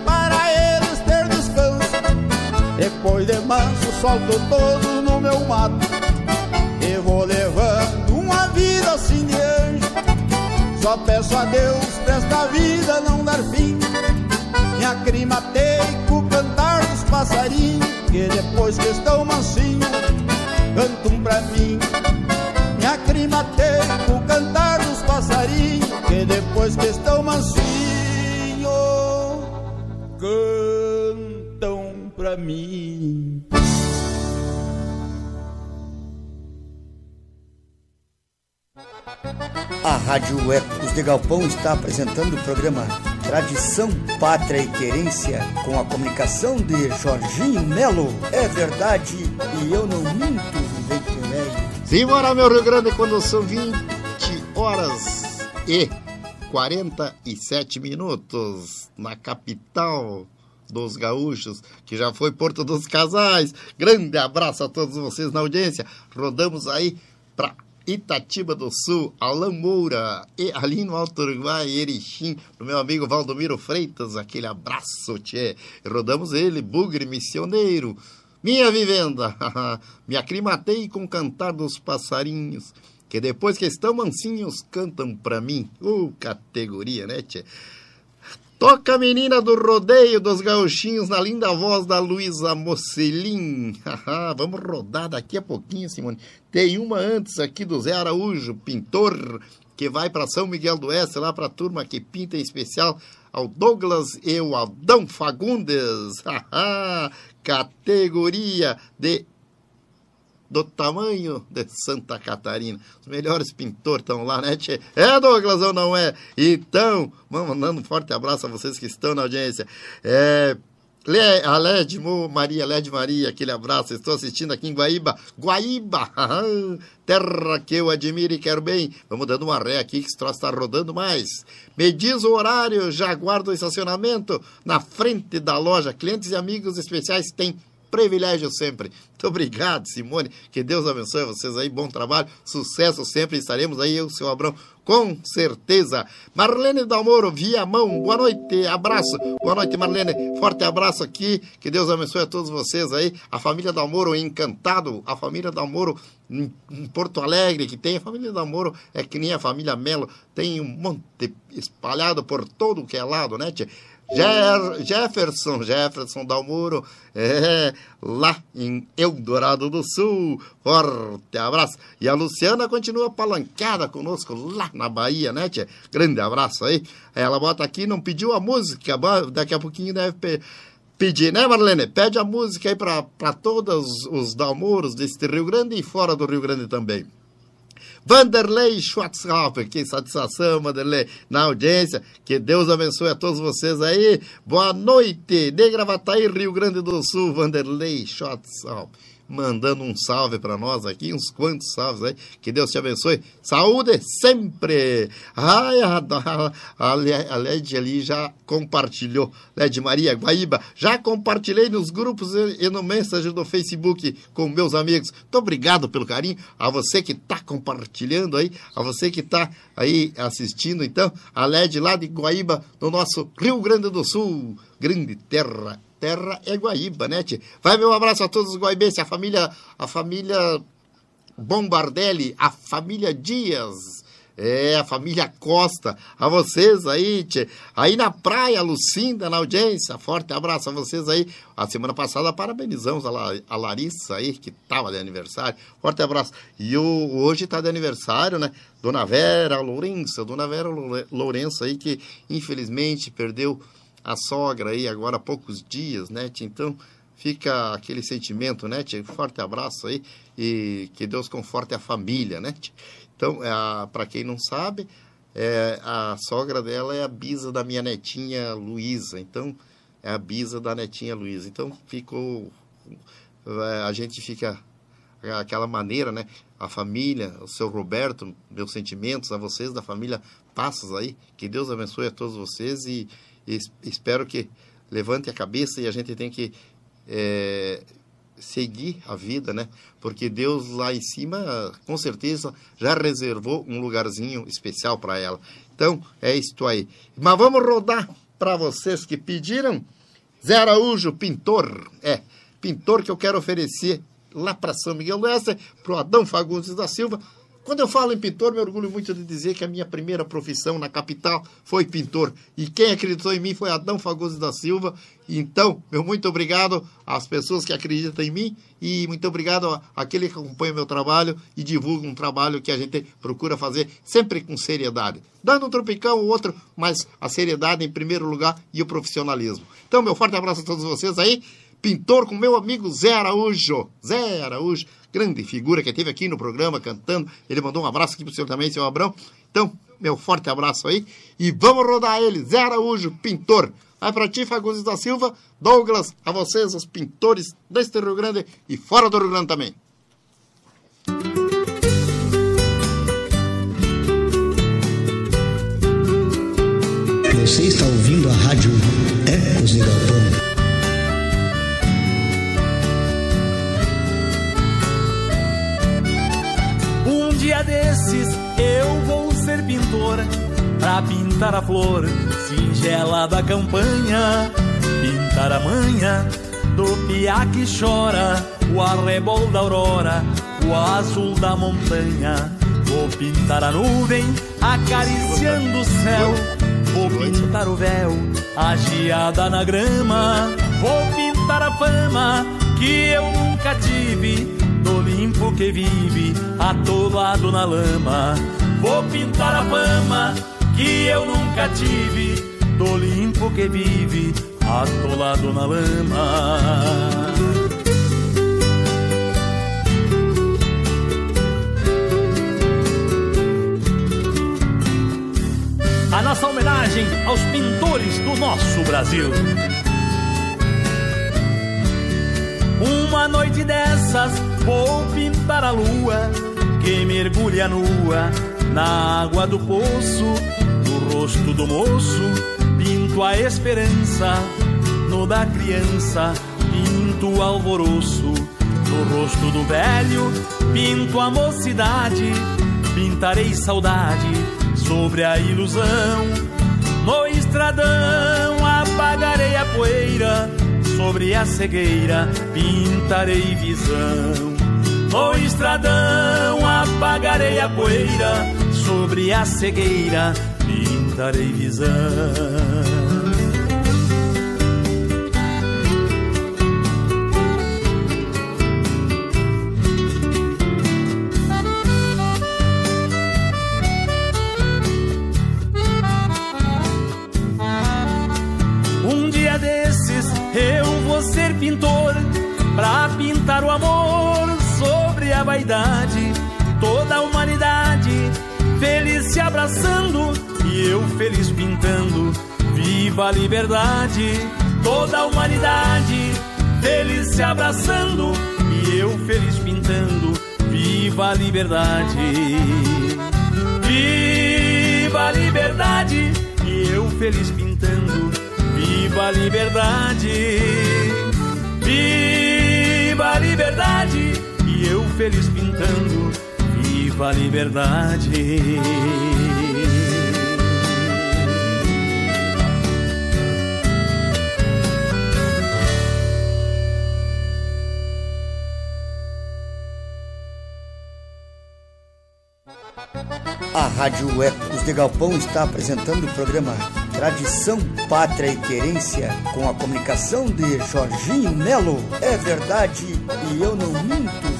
Speaker 7: Para eles ter descanso. Depois de manso solto todos no meu mato E vou levando uma vida assim de anjo. Só peço a Deus pra esta vida não dar fim. Me aclimatei com o cantar dos passarinhos Que depois que estão mansinhos cantam pra mim. Me aclimatei mim.
Speaker 10: A Rádio Ecos de Galpão está apresentando o programa Tradição, Pátria e Querência com a comunicação de Jorginho Melo. É verdade e eu não minto, vivente velho.
Speaker 1: Simbora, meu Rio Grande, quando são 20 horas e 47 minutos na capital dos gaúchos, que já foi Porto dos Casais. Grande abraço a todos vocês na audiência. Rodamos aí para Itatiba do Sul, Alain Moura, e ali no Alto Uruguai, Erechim, do meu amigo Valdomiro Freitas, aquele abraço, tchê. Rodamos ele, Bugre Missioneiro, minha vivenda, me aclimatei com o cantar dos passarinhos, que depois que estão mansinhos, cantam pra mim. Uh, categoria, né, tchê? Toca a menina do rodeio dos gauchinhos na linda voz da Luísa Mocelin. Vamos rodar daqui a pouquinho, Simone. Tem uma antes aqui do Zé Araújo, pintor, que vai para São Miguel do Oeste, lá para a turma que pinta em especial ao Douglas e o Aldão Fagundes. Categoria de do tamanho de Santa Catarina. Os melhores pintores estão lá, né, tchê? É, Douglas, ou não é? Então, vamos mandando um forte abraço a vocês que estão na audiência. É, Le, a Led Maria, Led Maria, aquele abraço. Estou assistindo aqui em Guaíba. Guaíba, terra que eu admiro e quero bem. Vamos dando uma ré aqui que esse troço está rodando mais. Me diz o horário, já guardo o estacionamento na frente da loja. Clientes e amigos especiais têm privilégio sempre. Muito obrigado, Simone. Que Deus abençoe vocês aí. Bom trabalho, sucesso sempre. Estaremos aí, eu, seu Abrão, com certeza. Marlene Dalmoro, via mão, boa noite, abraço. Boa noite, Marlene. Forte abraço aqui. Que Deus abençoe a todos vocês aí. A família Dalmoro encantado. A família Dalmoro em, Porto Alegre, que tem. A família Dalmoro é que nem a família Melo. Tem um monte espalhado por todo que é lado, né, tia? Jefferson, Jefferson Dalmuro, é, lá em Eldorado do Sul. Forte abraço. E a Luciana continua palanqueada conosco lá na Bahia, né, tia? Grande abraço aí. Ela bota aqui, não pediu a música, daqui a pouquinho deve pe- pedir, né, Marlene? Pede a música aí para todos os Dalmuros deste Rio Grande e fora do Rio Grande também. Vanderlei Schwarzhofer, que satisfação, Vanderlei, na audiência. Que Deus abençoe a todos vocês aí. Boa noite, de Gravataí, Rio Grande do Sul, Vanderlei Schwarzhofer. Mandando um salve para nós aqui, uns quantos salves aí. Que Deus te abençoe. Saúde sempre. Ai, a, a, a, Le- a Led ali já compartilhou. Led Maria Guaíba, já compartilhei nos grupos e, no Messenger do Facebook com meus amigos. Muito obrigado pelo carinho. A você que está compartilhando aí, a você que está aí assistindo, então, a LED lá de Guaíba, no nosso Rio Grande do Sul. Grande terra. Terra é Guaíba, né, tia? Vai meu abraço a todos os guaibenses, a família, a família Bombardelli, a família Dias, é, a família Costa, a vocês aí, tchê. aí na praia, Lucinda, na audiência, forte abraço a vocês aí. A semana passada parabenizamos a, La- a Larissa aí, que estava de aniversário, forte abraço. E o, hoje está de aniversário, né, Dona Vera Lourença, Dona Vera Loure- Lourença aí, que infelizmente perdeu a sogra aí agora há poucos dias, né, tchê? então fica aquele sentimento, né, tia? Forte abraço aí e que Deus conforte a família, né, tia? Então, para quem não sabe, é, a sogra dela é a bisa da minha netinha Luísa. Então, é a bisa da netinha Luísa. Então, ficou. é, A gente fica aquela maneira, né? A família, o seu Roberto, meus sentimentos a vocês da família Passos aí. Que Deus abençoe a todos vocês e, e es- espero que levante a cabeça e a gente tem que é, seguir a vida, né? Porque Deus lá em cima, com certeza, já reservou um lugarzinho especial para ela. Então, é isto aí. Mas vamos rodar para vocês que pediram. Zé Araújo, pintor. É, pintor que eu quero oferecer lá para São Miguel do Oeste, para o Adão Fagundes da Silva. Quando eu falo em pintor, me orgulho muito de dizer que a minha primeira profissão na capital foi pintor. E quem acreditou em mim foi Adão Fagundes da Silva. Então, meu muito obrigado às pessoas que acreditam em mim e muito obrigado àquele que acompanha meu trabalho e divulga um trabalho que a gente procura fazer sempre com seriedade. Dando um tropicão ou outro, mas a seriedade em primeiro lugar e o profissionalismo. Então, meu forte abraço a todos vocês aí pintor com meu amigo Zé Araújo. Zé Araújo, grande figura que teve aqui no programa cantando. Ele mandou um abraço aqui pro senhor também, seu Abrão. Então, meu forte abraço aí. E vamos rodar ele, Zé Araújo, pintor. Vai pra ti, Fagundes da Silva, Douglas, a vocês, os pintores deste Rio Grande e fora do Rio Grande também.
Speaker 4: Você está ouvindo a rádio Ecos de Galpão.
Speaker 17: Desses eu vou ser pintor Pra pintar a flor singela da campanha Pintar a manha do piá que chora O arrebol da aurora, o azul da montanha. Vou pintar a nuvem acariciando o céu Vou pintar o véu, a geada na grama Vou pintar a fama que eu nunca tive limpo que vive atolado na lama. Vou pintar a fama que eu nunca tive do limpo que vive atolado na lama. A nossa homenagem aos pintores do nosso Brasil. Uma noite dessas vou pintar a lua que mergulha nua na água do poço. No rosto do moço pinto a esperança, no da criança pinto o alvoroço no rosto do velho, pinto a mocidade, pintarei saudade sobre a ilusão. No estradão apagarei a poeira, sobre a cegueira pintarei visão. No estradão apagarei a poeira, sobre a cegueira pintarei visão. Um dia desses eu vou ser pintor pra pintar o amor a vaidade, toda a humanidade feliz se abraçando e eu feliz pintando. Viva a liberdade, toda a humanidade feliz se abraçando e eu feliz pintando. Viva a liberdade, viva a liberdade e eu feliz pintando. Viva a liberdade, viva a liberdade feliz pintando. Viva a liberdade.
Speaker 10: A Rádio Ecos de Galpão está apresentando o programa Tradição, Pátria e Querência com a comunicação de Jorginho Melo. É verdade e eu não minto.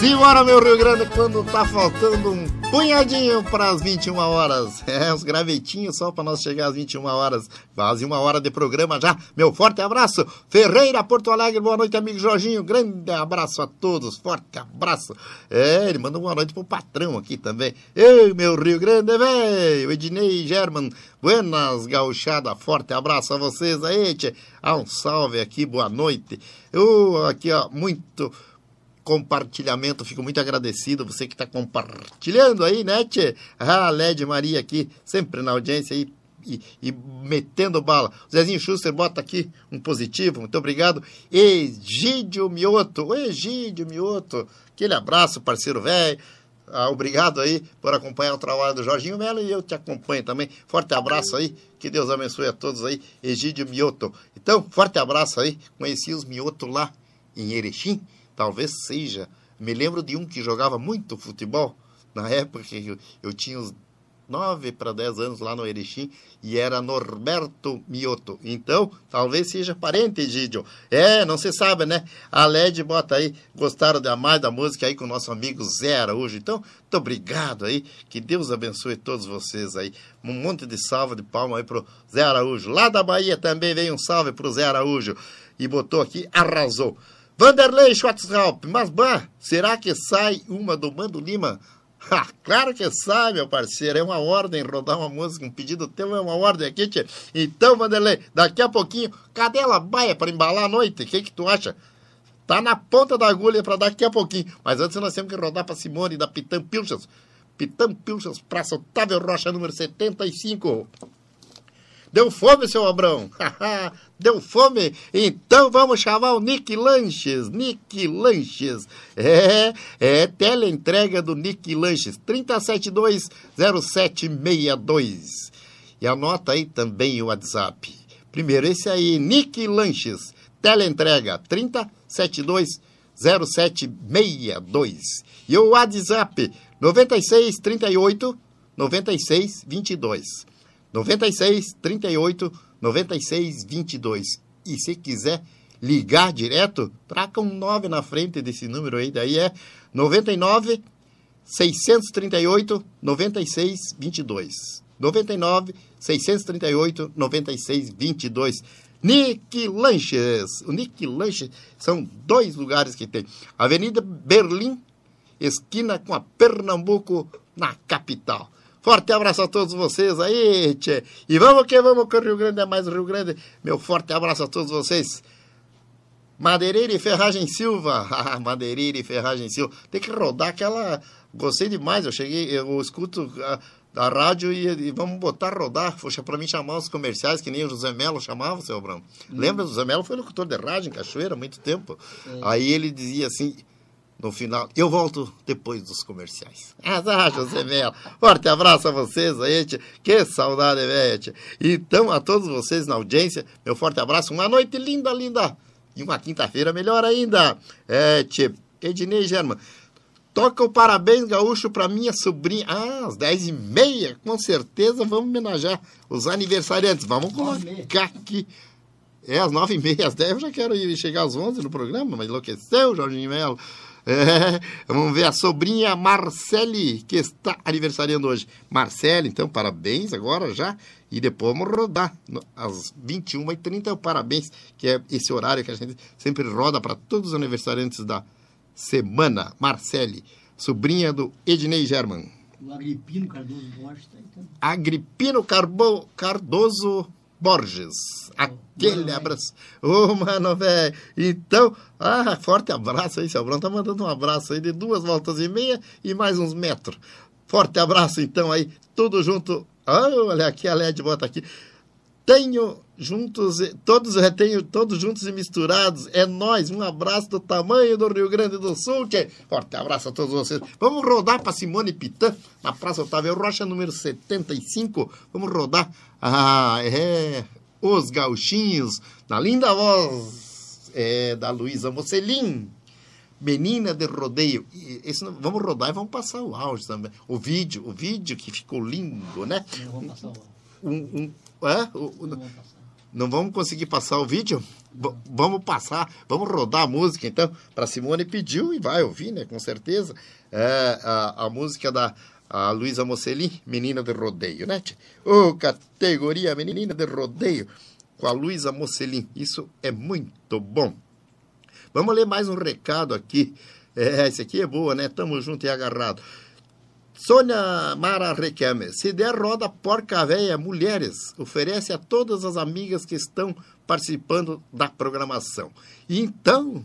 Speaker 1: Simbora, meu Rio Grande, quando tá faltando um punhadinho para as 21 horas. É, uns gravetinhos só para nós chegar às 21 horas. Quase uma hora de programa já. Meu forte abraço. Ferreira, Porto Alegre, boa noite, amigo Jorginho. Grande abraço a todos, forte abraço. É, ele manda boa noite pro patrão aqui também. Ei, meu Rio Grande, velho. Ednei German, buenas gauchada, forte abraço a vocês aí, tchê. Ah, um salve aqui, boa noite. Eu aqui, ó, muito compartilhamento. Fico muito agradecido você que está compartilhando aí, né, tchê? Ah, Led Maria aqui, sempre na audiência aí. E, e metendo bala. Zezinho Schuster bota aqui um positivo, muito obrigado. Egídio Mioto, o Egídio Mioto, aquele abraço, parceiro velho. Ah, obrigado aí por acompanhar o trabalho do Jorginho Melo e eu te acompanho também. Forte abraço aí, que Deus abençoe a todos aí. Egídio Mioto. Então, forte abraço aí. Conheci os Mioto lá em Erechim talvez seja. Me lembro de um que jogava muito futebol, na época que eu, eu tinha uns 9 para 10 anos lá no Erechim, e era Norberto Mioto. Então, talvez seja parente, Gidio. É, não se sabe, né? A LED bota aí, gostaram da mais da música aí com o nosso amigo Zé Araújo. Então, muito obrigado aí, que Deus abençoe todos vocês aí. Um monte de salva de palma aí pro Zé Araújo. Lá da Bahia também veio um salve pro Zé Araújo. E botou aqui, arrasou. Vanderlei Schwartzhaupt, mas bah, será que sai uma do Mando Lima? Ha, claro que sai, meu parceiro, é uma ordem rodar uma música, um pedido teu é uma ordem aqui, tia. Então, Vanderlei, daqui a pouquinho, cadela baia para embalar a noite? O que, que tu acha? Tá na ponta da agulha para daqui a pouquinho. Mas antes nós temos que rodar para Simone da Pitam Pilchas. Pitam Pilchas, Praça Otávio Rocha, número 75. Deu fome, seu Abrão? Deu fome? Então vamos chamar o Nick Lanches. Nick Lanches. É, é teleentrega do Nick Lanches. 3720762. E anota aí também o WhatsApp. Primeiro, esse aí, Nick Lanches. Teleentrega 3720762. E o WhatsApp 9638 9622. 96 38 96 22. E se quiser ligar direto, traca um 9 na frente desse número aí, daí é 99 638 96 22. 99 638 96 22. Nick Lanches. O Nick Lanches são dois lugares que tem. Avenida Berlim, esquina com a Pernambuco, na capital. Forte abraço a todos vocês aí, tchê. E vamos que vamos, que o Rio Grande é mais o Rio Grande. Meu forte abraço a todos vocês. Madeireira e Ferragem Silva. Ah, Madeireira e Ferragem Silva. Tem que rodar aquela. Gostei demais. Eu cheguei, eu escuto. da rádio e, e vamos botar rodar. Poxa, pra mim chamar os comerciais, que nem o José Melo chamava, seu Abrão. Lembra? O José Melo foi locutor de rádio em Cachoeira há muito tempo. Aí ele dizia assim, no final, eu volto depois dos comerciais. Ah, José Melo. Forte abraço a vocês aí, tia. Que saudade, velho. tia. Então, a todos vocês na audiência, meu forte abraço. Uma noite linda, linda. E uma quinta-feira melhor ainda. É, tia. Ednei German. Toca o parabéns gaúcho para minha sobrinha. Ah, às 10 e meia, com certeza vamos homenagear os aniversariantes. Vamos colocar aqui. É, às 9 e meia, às 10 eu já quero ir chegar às 11 no programa, mas enlouqueceu, Jorginho Melo. É, vamos ver a sobrinha Marcele, que está aniversariando hoje. Marcele, então, parabéns agora já. E depois vamos rodar às 21h30, o parabéns, que é esse horário que a gente sempre roda para todos os aniversariantes da semana. Marcele, sobrinha do Ednei German.
Speaker 2: O Agripino Cardoso Borges está aí também.
Speaker 1: Agripino Carbo, Cardoso Borges. Aquele abraço. Ô, mano, velho. Então, ah, forte abraço aí, seu Bruno. Tá mandando um abraço aí de duas voltas e meia e mais uns metros. Forte abraço, então, aí. Tudo junto. Ah, olha aqui, a LED bota aqui. Tenho juntos, todos retenho, todos juntos e misturados. É nós. Um abraço do tamanho do Rio Grande do Sul. Que... Forte abraço a todos vocês. Vamos rodar para Simone Pitã, na Praça Otávio Rocha, número 75. Vamos rodar. Ah, é. Os Gauchinhos, na linda voz é, da Luísa Mocelin. Menina de rodeio. Esse, não- vamos rodar e vamos passar o áudio também. O vídeo, o vídeo que ficou lindo, né? Um, um, é? O- o- não vamos conseguir passar o vídeo? V- vamos passar, vamos rodar a música então. Para Simone pediu e vai ouvir, né? Com certeza. É, a, a música da Luísa Mocelin, Menina de Rodeio, né? Ô, categoria Menina de Rodeio, com a Luísa Mocelin. Isso é muito bom. Vamos ler mais um recado aqui. É, esse aqui é boa, né? Tamo junto e agarrado. Sônia Mara Requemer, se der roda porca véia mulheres, oferece a todas as amigas que estão participando da programação. Então,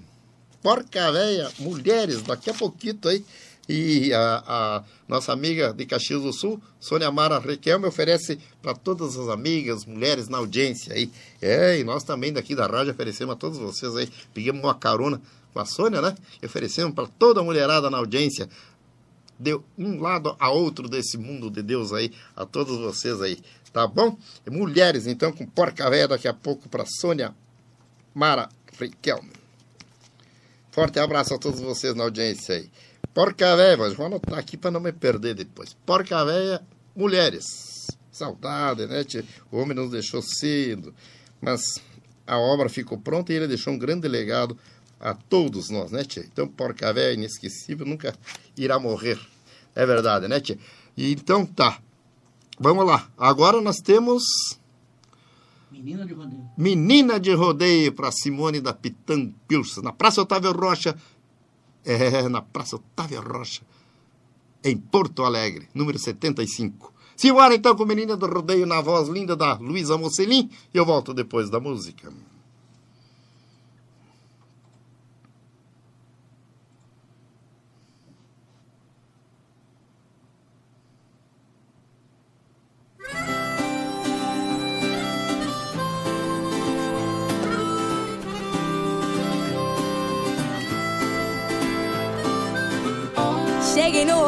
Speaker 1: porca véia mulheres, daqui a pouquinho aí, e a, a nossa amiga de Caxias do Sul, Sônia Mara Requemer, oferece para todas as amigas, mulheres na audiência aí. É, e nós também daqui da rádio oferecemos a todos vocês aí, pegamos uma carona com a Sônia, né? E oferecemos para toda a mulherada na audiência de um lado a outro desse mundo de Deus aí, a todos vocês aí, tá bom? Mulheres, então, com porca véia daqui a pouco para Sônia Mara Riquelme. Forte abraço a todos vocês na audiência aí. Porca véia, vou anotar aqui para não me perder depois. Porca véia, mulheres. Saudade, né? O homem nos deixou cedo, mas a obra ficou pronta e ele deixou um grande legado a todos nós, né, tia? Então, porca véia inesquecível nunca irá morrer. É verdade, né, tia? E então tá. Vamos lá. Agora nós temos
Speaker 2: Menina de rodeio.
Speaker 1: Menina de Rodeio para Simone da Pitã Pilsen, na Praça Otávio Rocha. É, na Praça Otávio Rocha, em Porto Alegre, número 75. Simbora então com Menina do Rodeio na voz linda da Luísa Mocelin e eu volto depois da música.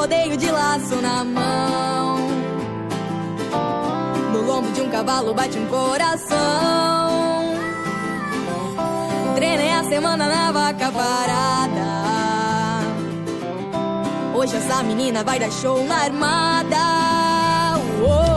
Speaker 18: Rodeio de laço na mão. No lombo de um cavalo bate um coração. Treinei a semana na vaca parada. Hoje essa menina vai dar show na armada. Uou,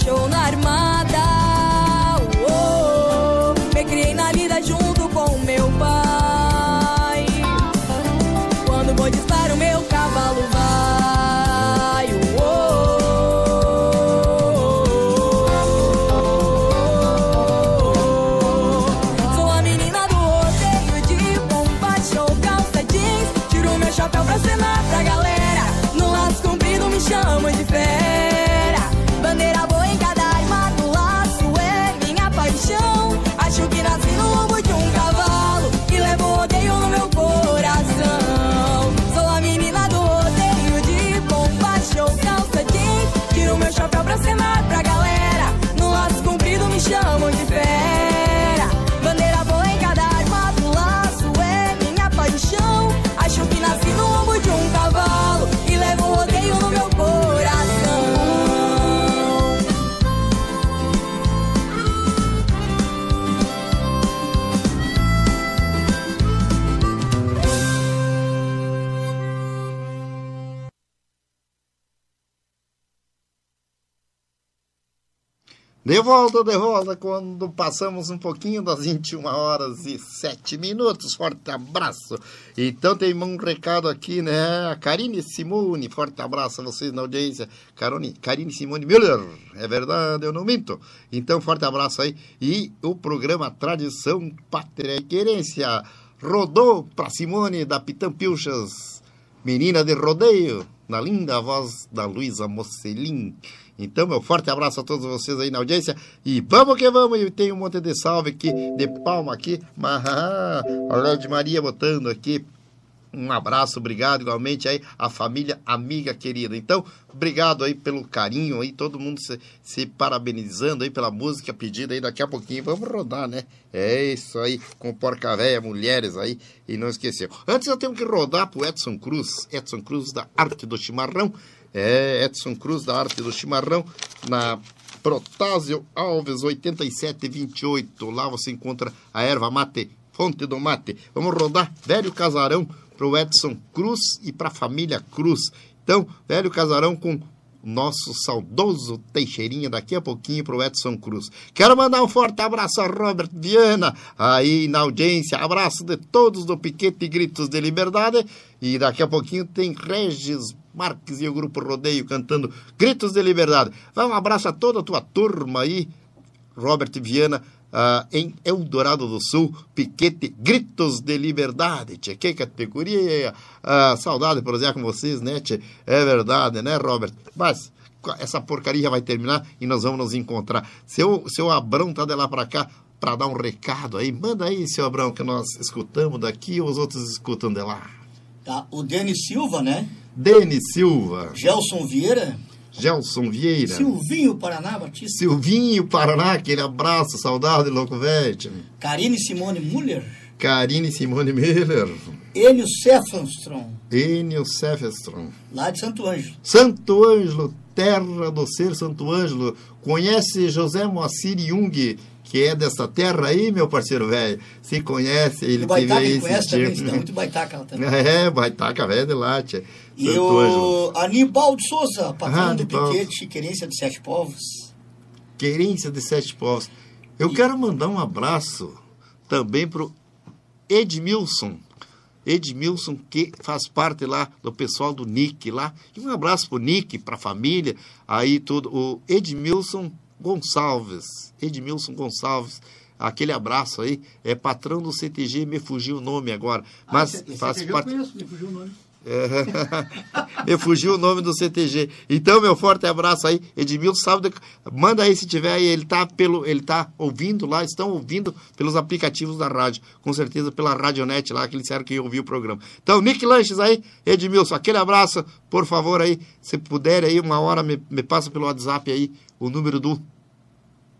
Speaker 18: show na De
Speaker 1: volta, de volta, quando passamos um pouquinho das 21 horas e 7 minutos. Forte abraço. Então tem um recado aqui, né? Karine Simone, forte abraço a vocês na audiência. Carone, Karine Simone Müller, é verdade, eu não minto. Então, forte abraço aí. E o programa Tradição, Pátria e Querência rodou para Simone da Pitampilchas, menina de rodeio, na linda voz da Luísa Mocelin. Então, meu forte abraço a todos vocês aí na audiência. E vamos que vamos. E tem um monte de salve aqui, de palma aqui. A de Maria botando aqui. Um abraço, obrigado igualmente aí a família amiga querida. Então, obrigado aí pelo carinho aí, todo mundo se, se parabenizando aí pela música pedida aí daqui a pouquinho. Vamos rodar, né? É isso aí, com porca véia, mulheres aí, e não esqueceu. Antes eu tenho que rodar pro Edson Cruz, Edson Cruz da Arte do Chimarrão. É, Edson Cruz da Arte do Chimarrão, na Protásio Alves 8728. Lá você encontra a erva mate, fonte do mate. Vamos rodar Velho Casarão pro Edson Cruz e pra família Cruz. Então, Velho Casarão com nosso saudoso Teixeirinha daqui a pouquinho pro Edson Cruz. Quero mandar um forte abraço a Robert Viana aí na audiência. Abraço de todos do Piquete Gritos de Liberdade. E daqui a pouquinho tem Regis Marques e o Grupo Rodeio cantando Gritos de Liberdade. Vai um abraço a toda a tua turma aí, Robert Viana, ah, em Eldorado do Sul, Piquete Gritos de Liberdade. Tchê, que categoria! Ah, saudade por exemplo com vocês, né, tchê? É verdade, né, Robert? Mas essa porcaria vai terminar e nós vamos nos encontrar. Seu, seu Abrão tá de lá para cá para dar um recado aí. Manda aí, seu Abrão, que nós escutamos daqui e os outros escutam de lá.
Speaker 9: Tá, o Denis Silva, né?
Speaker 1: Denis Silva,
Speaker 9: Gelson Vieira.
Speaker 1: Gelson Vieira,
Speaker 9: Silvinho Paraná Batista.
Speaker 1: Silvinho Paraná, aquele abraço, saudade, louco velho.
Speaker 9: Karine Simone Muller.
Speaker 1: Karine Simone Miller,
Speaker 9: Enio Stephenstrom,
Speaker 1: Enio Sefestron.
Speaker 9: lá de Santo Ângelo.
Speaker 1: Santo Ângelo, terra do ser Santo Ângelo. Conhece José Moacir Jung, que é dessa terra aí, meu parceiro velho? Se conhece, ele
Speaker 9: o
Speaker 1: teve
Speaker 9: Baitaca
Speaker 1: aí
Speaker 9: ele
Speaker 1: esse
Speaker 9: conhece também,
Speaker 1: tipo.
Speaker 9: está muito Baitaca lá também.
Speaker 1: É, Baitaca, velho de lá, tia.
Speaker 9: E o Aníbal de Souza, patrão
Speaker 1: Ah,
Speaker 9: do
Speaker 1: Aníbal.
Speaker 9: Piquete, querência de Sete Povos.
Speaker 1: Querência de Sete Povos. Eu quero mandar um abraço também pro Edmilson. Edmilson, que faz parte lá do pessoal do Nick lá. E um abraço pro Nick, pra família, aí tudo. O Edmilson Gonçalves. Edmilson Gonçalves. Aquele abraço aí. É patrão do CTG, me fugiu o nome agora. Mas
Speaker 2: esse,
Speaker 1: faz
Speaker 2: eu
Speaker 1: parte.
Speaker 2: conheço, me fugiu o nome.
Speaker 1: É. Me fugiu o nome do CTG. Então, meu forte abraço aí, Edmilson, sabe, de- manda aí se tiver aí, ele tá pelo, ele tá ouvindo lá, estão ouvindo pelos aplicativos da rádio, com certeza pela Radionet lá, que eles disseram que ia ouvir o programa. Então, Nick Lanches aí, Edmilson, aquele abraço, por favor aí, se puder aí, uma hora me, me passa pelo WhatsApp aí o número do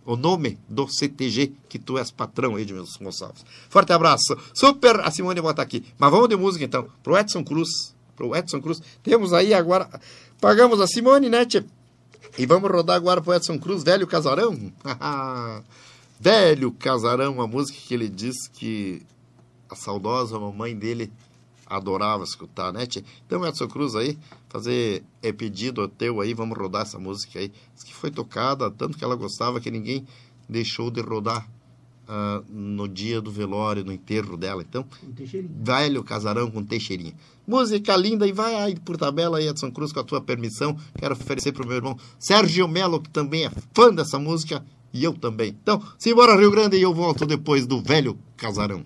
Speaker 1: o nome do CTG que tu és patrão, Edmilson Gonçalves. Forte abraço. Super, a Simone bota aqui. Mas vamos de música então. Pro Edson Cruz. Pro Edson Cruz. Temos aí agora. Pagamos a Simone, né, tchê? E vamos rodar agora pro Edson Cruz, Velho Casarão. Velho Casarão, uma música que ele diz que a saudosa mamãe dele adorava escutar, né? tia? Então, Edson Cruz aí, fazer é pedido teu aí, vamos rodar essa música aí. Diz que foi tocada, tanto que ela gostava que ninguém deixou de rodar ah, no dia do velório, no enterro dela. Então,
Speaker 2: Um.
Speaker 1: Velho Casarão com Teixeirinha. Música linda e vai aí por tabela aí, Edson Cruz, com a tua permissão. Quero oferecer pro meu irmão Sérgio Melo, que também é fã dessa música, e eu também. Então, simbora Rio Grande e eu volto depois do Velho Casarão.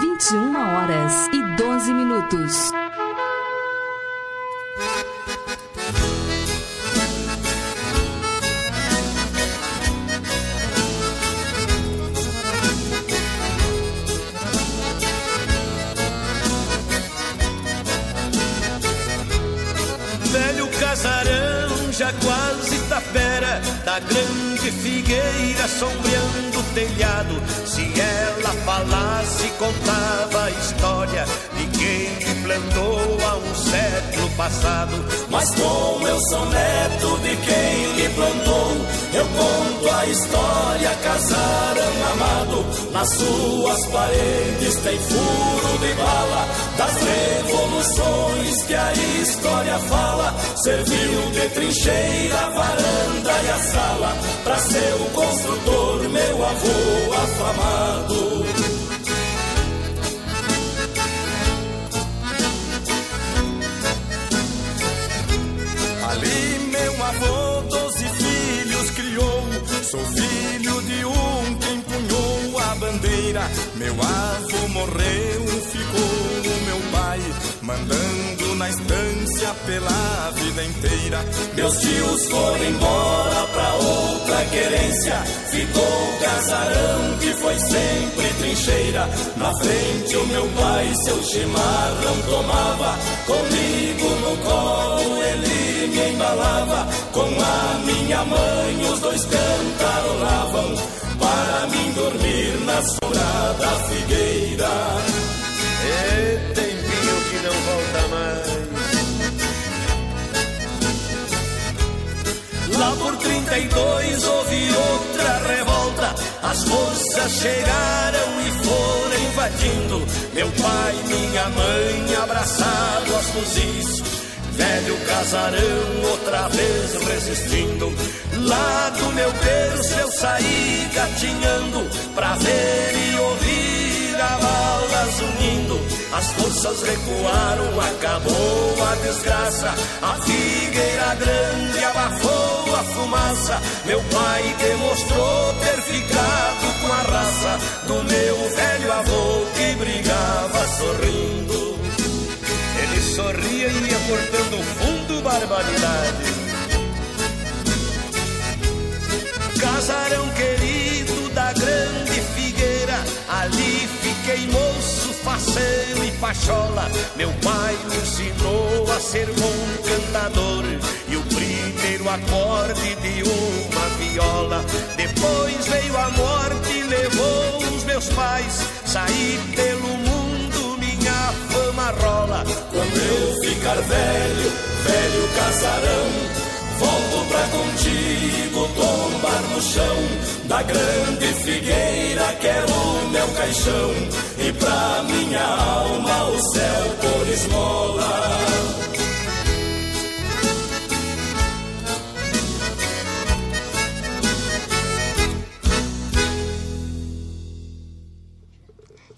Speaker 5: Vinte e uma horas e doze minutos.
Speaker 19: Velho casarão, já quase tapera Da grande figueira sombreando telhado Se ela falasse, contava a história De quem plantou há um século passado.
Speaker 15: Mas como eu sou neto de quem me plantou, eu conto a história, casarão amado. Nas suas paredes tem furo de bala, das revoluções que a história fala. Serviu de trincheira, varanda e a sala, pra ser o construtor, meu avô afamado.
Speaker 19: Sou filho de um que empunhou a bandeira Meu avô morreu, ficou o meu pai Mandando na estância pela vida inteira
Speaker 15: Meus tios foram embora pra outra querência. Ficou o casarão que foi sempre trincheira. Na frente o meu pai seu chimarrão tomava. Comigo no colo ele me embalava. Com a minha mãe os dois cantarolavam. Para mim dormir na sombra da figueira.
Speaker 19: É tempinho que não volta mais
Speaker 15: Lá por 32 houve outra revolta. As forças chegaram e foram invadindo. Meu pai, minha mãe, abraçado aos fuzis. Velho casarão, outra vez resistindo. Lá do meu berço eu saí gatinhando pra ver e ouvir a balas unindo. As forças recuaram, acabou a desgraça. A figueira grande abafou a fumaça. Meu pai demonstrou ter ficado com a raça do meu velho avô que brigava sorrindo.
Speaker 19: Sorria e ia cortando fundo barbaridade
Speaker 15: Casarão querido da grande figueira, ali fiquei moço, faceiro e pachola. Meu pai me ensinou a ser bom cantador e o primeiro acorde de uma viola. Depois veio a morte e levou os meus pais. Saí pelo
Speaker 14: Quando eu ficar velho, velho casarão, volto pra contigo tombar no chão. Da grande figueira, quero o meu caixão. E pra minha alma o céu por esmola.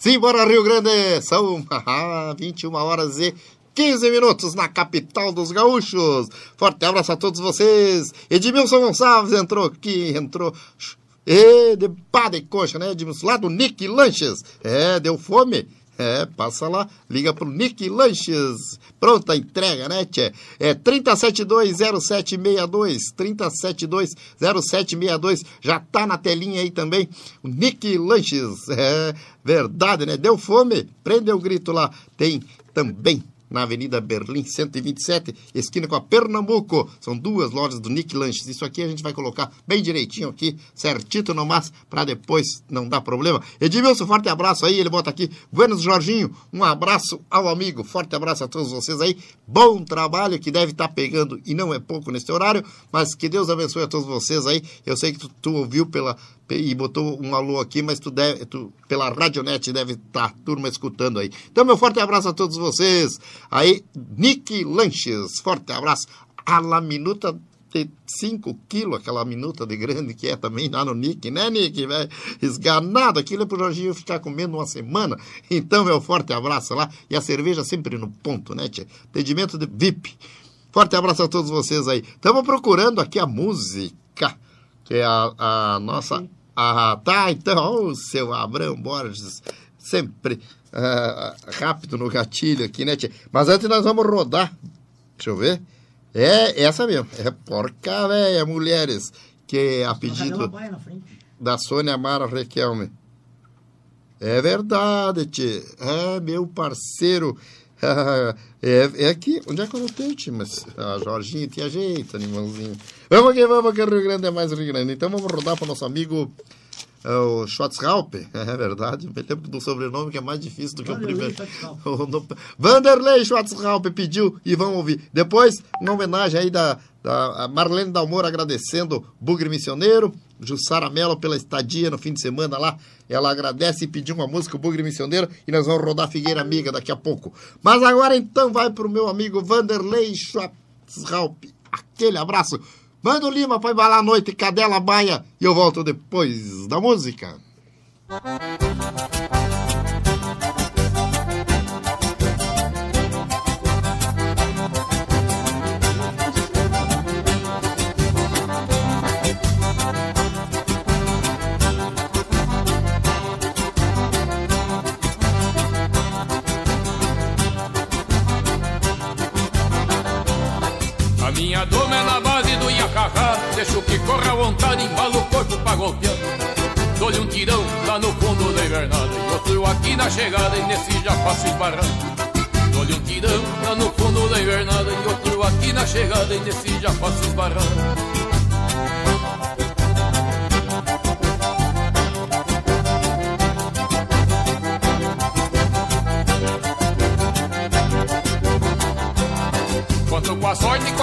Speaker 1: Simbora, Rio Grande! São 21 horas e 15 minutos na capital dos gaúchos. Forte abraço a todos vocês. Edmilson Gonçalves entrou aqui, entrou. E de pá de coxa, né, Edmilson? Lá do Nick Lanches. É, deu fome? É, passa lá, liga pro Nick Lanches. Pronta a entrega, né, tchê? É 3720762, 3720762. Já tá na telinha aí também, o Nick Lanches. É verdade, né? Deu fome? Prende o grito lá. Tem também na Avenida Berlim 127, esquina com a Pernambuco. São duas lojas do Nick Lanches. Isso aqui a gente vai colocar bem direitinho aqui, certito nomás, para depois não dar problema. Edmilson, forte abraço aí, ele bota aqui. Buenos Jorginho, um abraço ao amigo. Forte abraço a todos vocês aí. Bom trabalho que deve estar pegando e não é pouco nesse horário, mas que Deus abençoe a todos vocês aí. Eu sei que tu, tu ouviu pela e botou um alô aqui, mas tu deve, tu, pela Radionet deve estar turma escutando aí. Então, meu forte abraço a todos vocês. Aí, Nick Lanches, forte abraço. A la minuta de 5 quilos, aquela minuta de grande que é também lá no Nick, né, Nick? Velho? Esganado, aquilo é pro Jorginho ficar comendo uma semana. Então, meu forte abraço lá. E a cerveja sempre no ponto, né, tia? Atendimento de VIP. Forte abraço a todos vocês aí. Estamos procurando aqui a música, que é a, a nossa. Ah, tá, então, o seu Abrão Borges, sempre ah, rápido no gatilho aqui, né, tia? Mas antes nós vamos rodar. Deixa eu ver. É essa mesmo. É Porca Véia Mulheres, que é a pedido da Sônia Mara Requelme. É verdade, tio. É, meu parceiro. É, é aqui. Onde é que eu anotei, tio? Mas a Jorginho tinha jeito, animãozinho. Vamos que vamos, que o Rio Grande é mais Rio Grande. Então vamos rodar para o nosso amigo é, o Schwarzhaupe. É verdade. Me lembro do sobrenome que é mais difícil do que o
Speaker 2: Vanderlei
Speaker 1: primeiro. O no- Vanderlei Schwarzhaupe pediu e vamos ouvir. Depois, uma homenagem aí da, da Marlene Dalmor agradecendo Bugre Missioneiro, Jussara Mello pela estadia no fim de semana lá. Ela agradece e pediu uma música, o Bugre Missioneiro, e nós vamos rodar Figueira Amiga daqui a pouco. Mas agora então vai pro meu amigo Vanderlei Schwarzhaupe. Aquele abraço. Manda o Lima pra embalar a noite, cadela baia, e eu volto depois da música.
Speaker 20: A minha doma é na base do iacacá Deixo que corra à vontade, embalo o corpo pra golpear. Dou-lhe um tirão lá no fundo da invernada. E outro aqui na chegada e nesse já faço esbarrar Dou-lhe um tirão lá no fundo da invernada. E outro aqui na chegada e nesse já faço esbarrar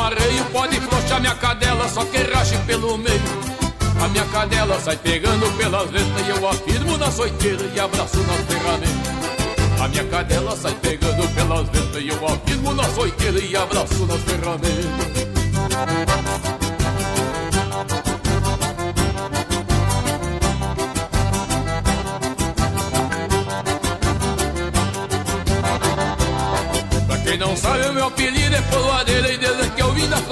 Speaker 20: no arreio Pode flochar minha cadela, só que rache pelo meio. A minha cadela sai pegando pelas ventas E eu afirmo na soiteira e abraço nas ferramentas. A minha cadela sai pegando pelas ventas E eu afirmo na soiteira e abraço nas ferramentas. Quem não sabe, o meu apelido é Poloadeira E desde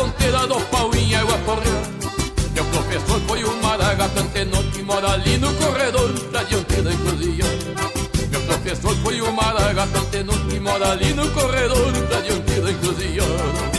Speaker 20: fronteira do pau em água correr Meu professor foi o Maragato Antenor Que mora ali no corredor da dianteira encruzilhada Meu professor foi o Maragato Antenor Que mora ali no corredor da dianteira encruzilhada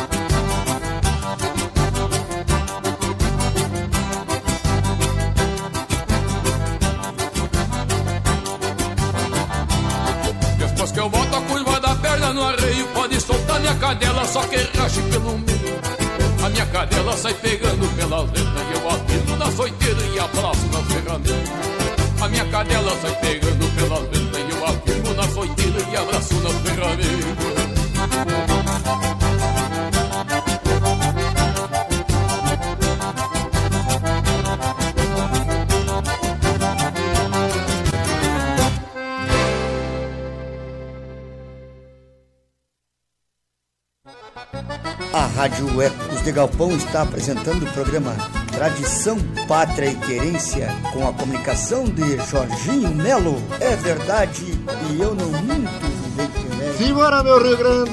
Speaker 20: cadela, só que rache pelo meio. A minha cadela sai pegando pelas letras E eu afirmo na soiteira e abraço nas ferramentas A minha cadela sai pegando pelas letras E eu afirmo na soiteira e abraço nas ferramentas
Speaker 10: Rádio Ecos de Galpão está apresentando o programa Tradição, Pátria e Querência com a comunicação de Jorginho Melo. É verdade e eu não minto.
Speaker 1: Simbora, meu Rio Grande!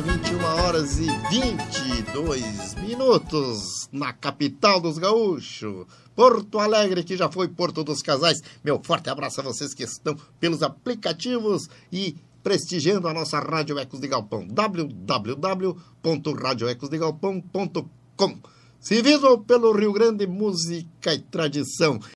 Speaker 1: 21 horas e 22 minutos na capital dos gaúchos. Porto Alegre, que já foi Porto dos Casais. Meu forte abraço a vocês que estão pelos aplicativos e prestigiando a nossa Rádio Ecos de Galpão. www.radioecosdegalpão.com Civido pelo Rio Grande Música e Tradição.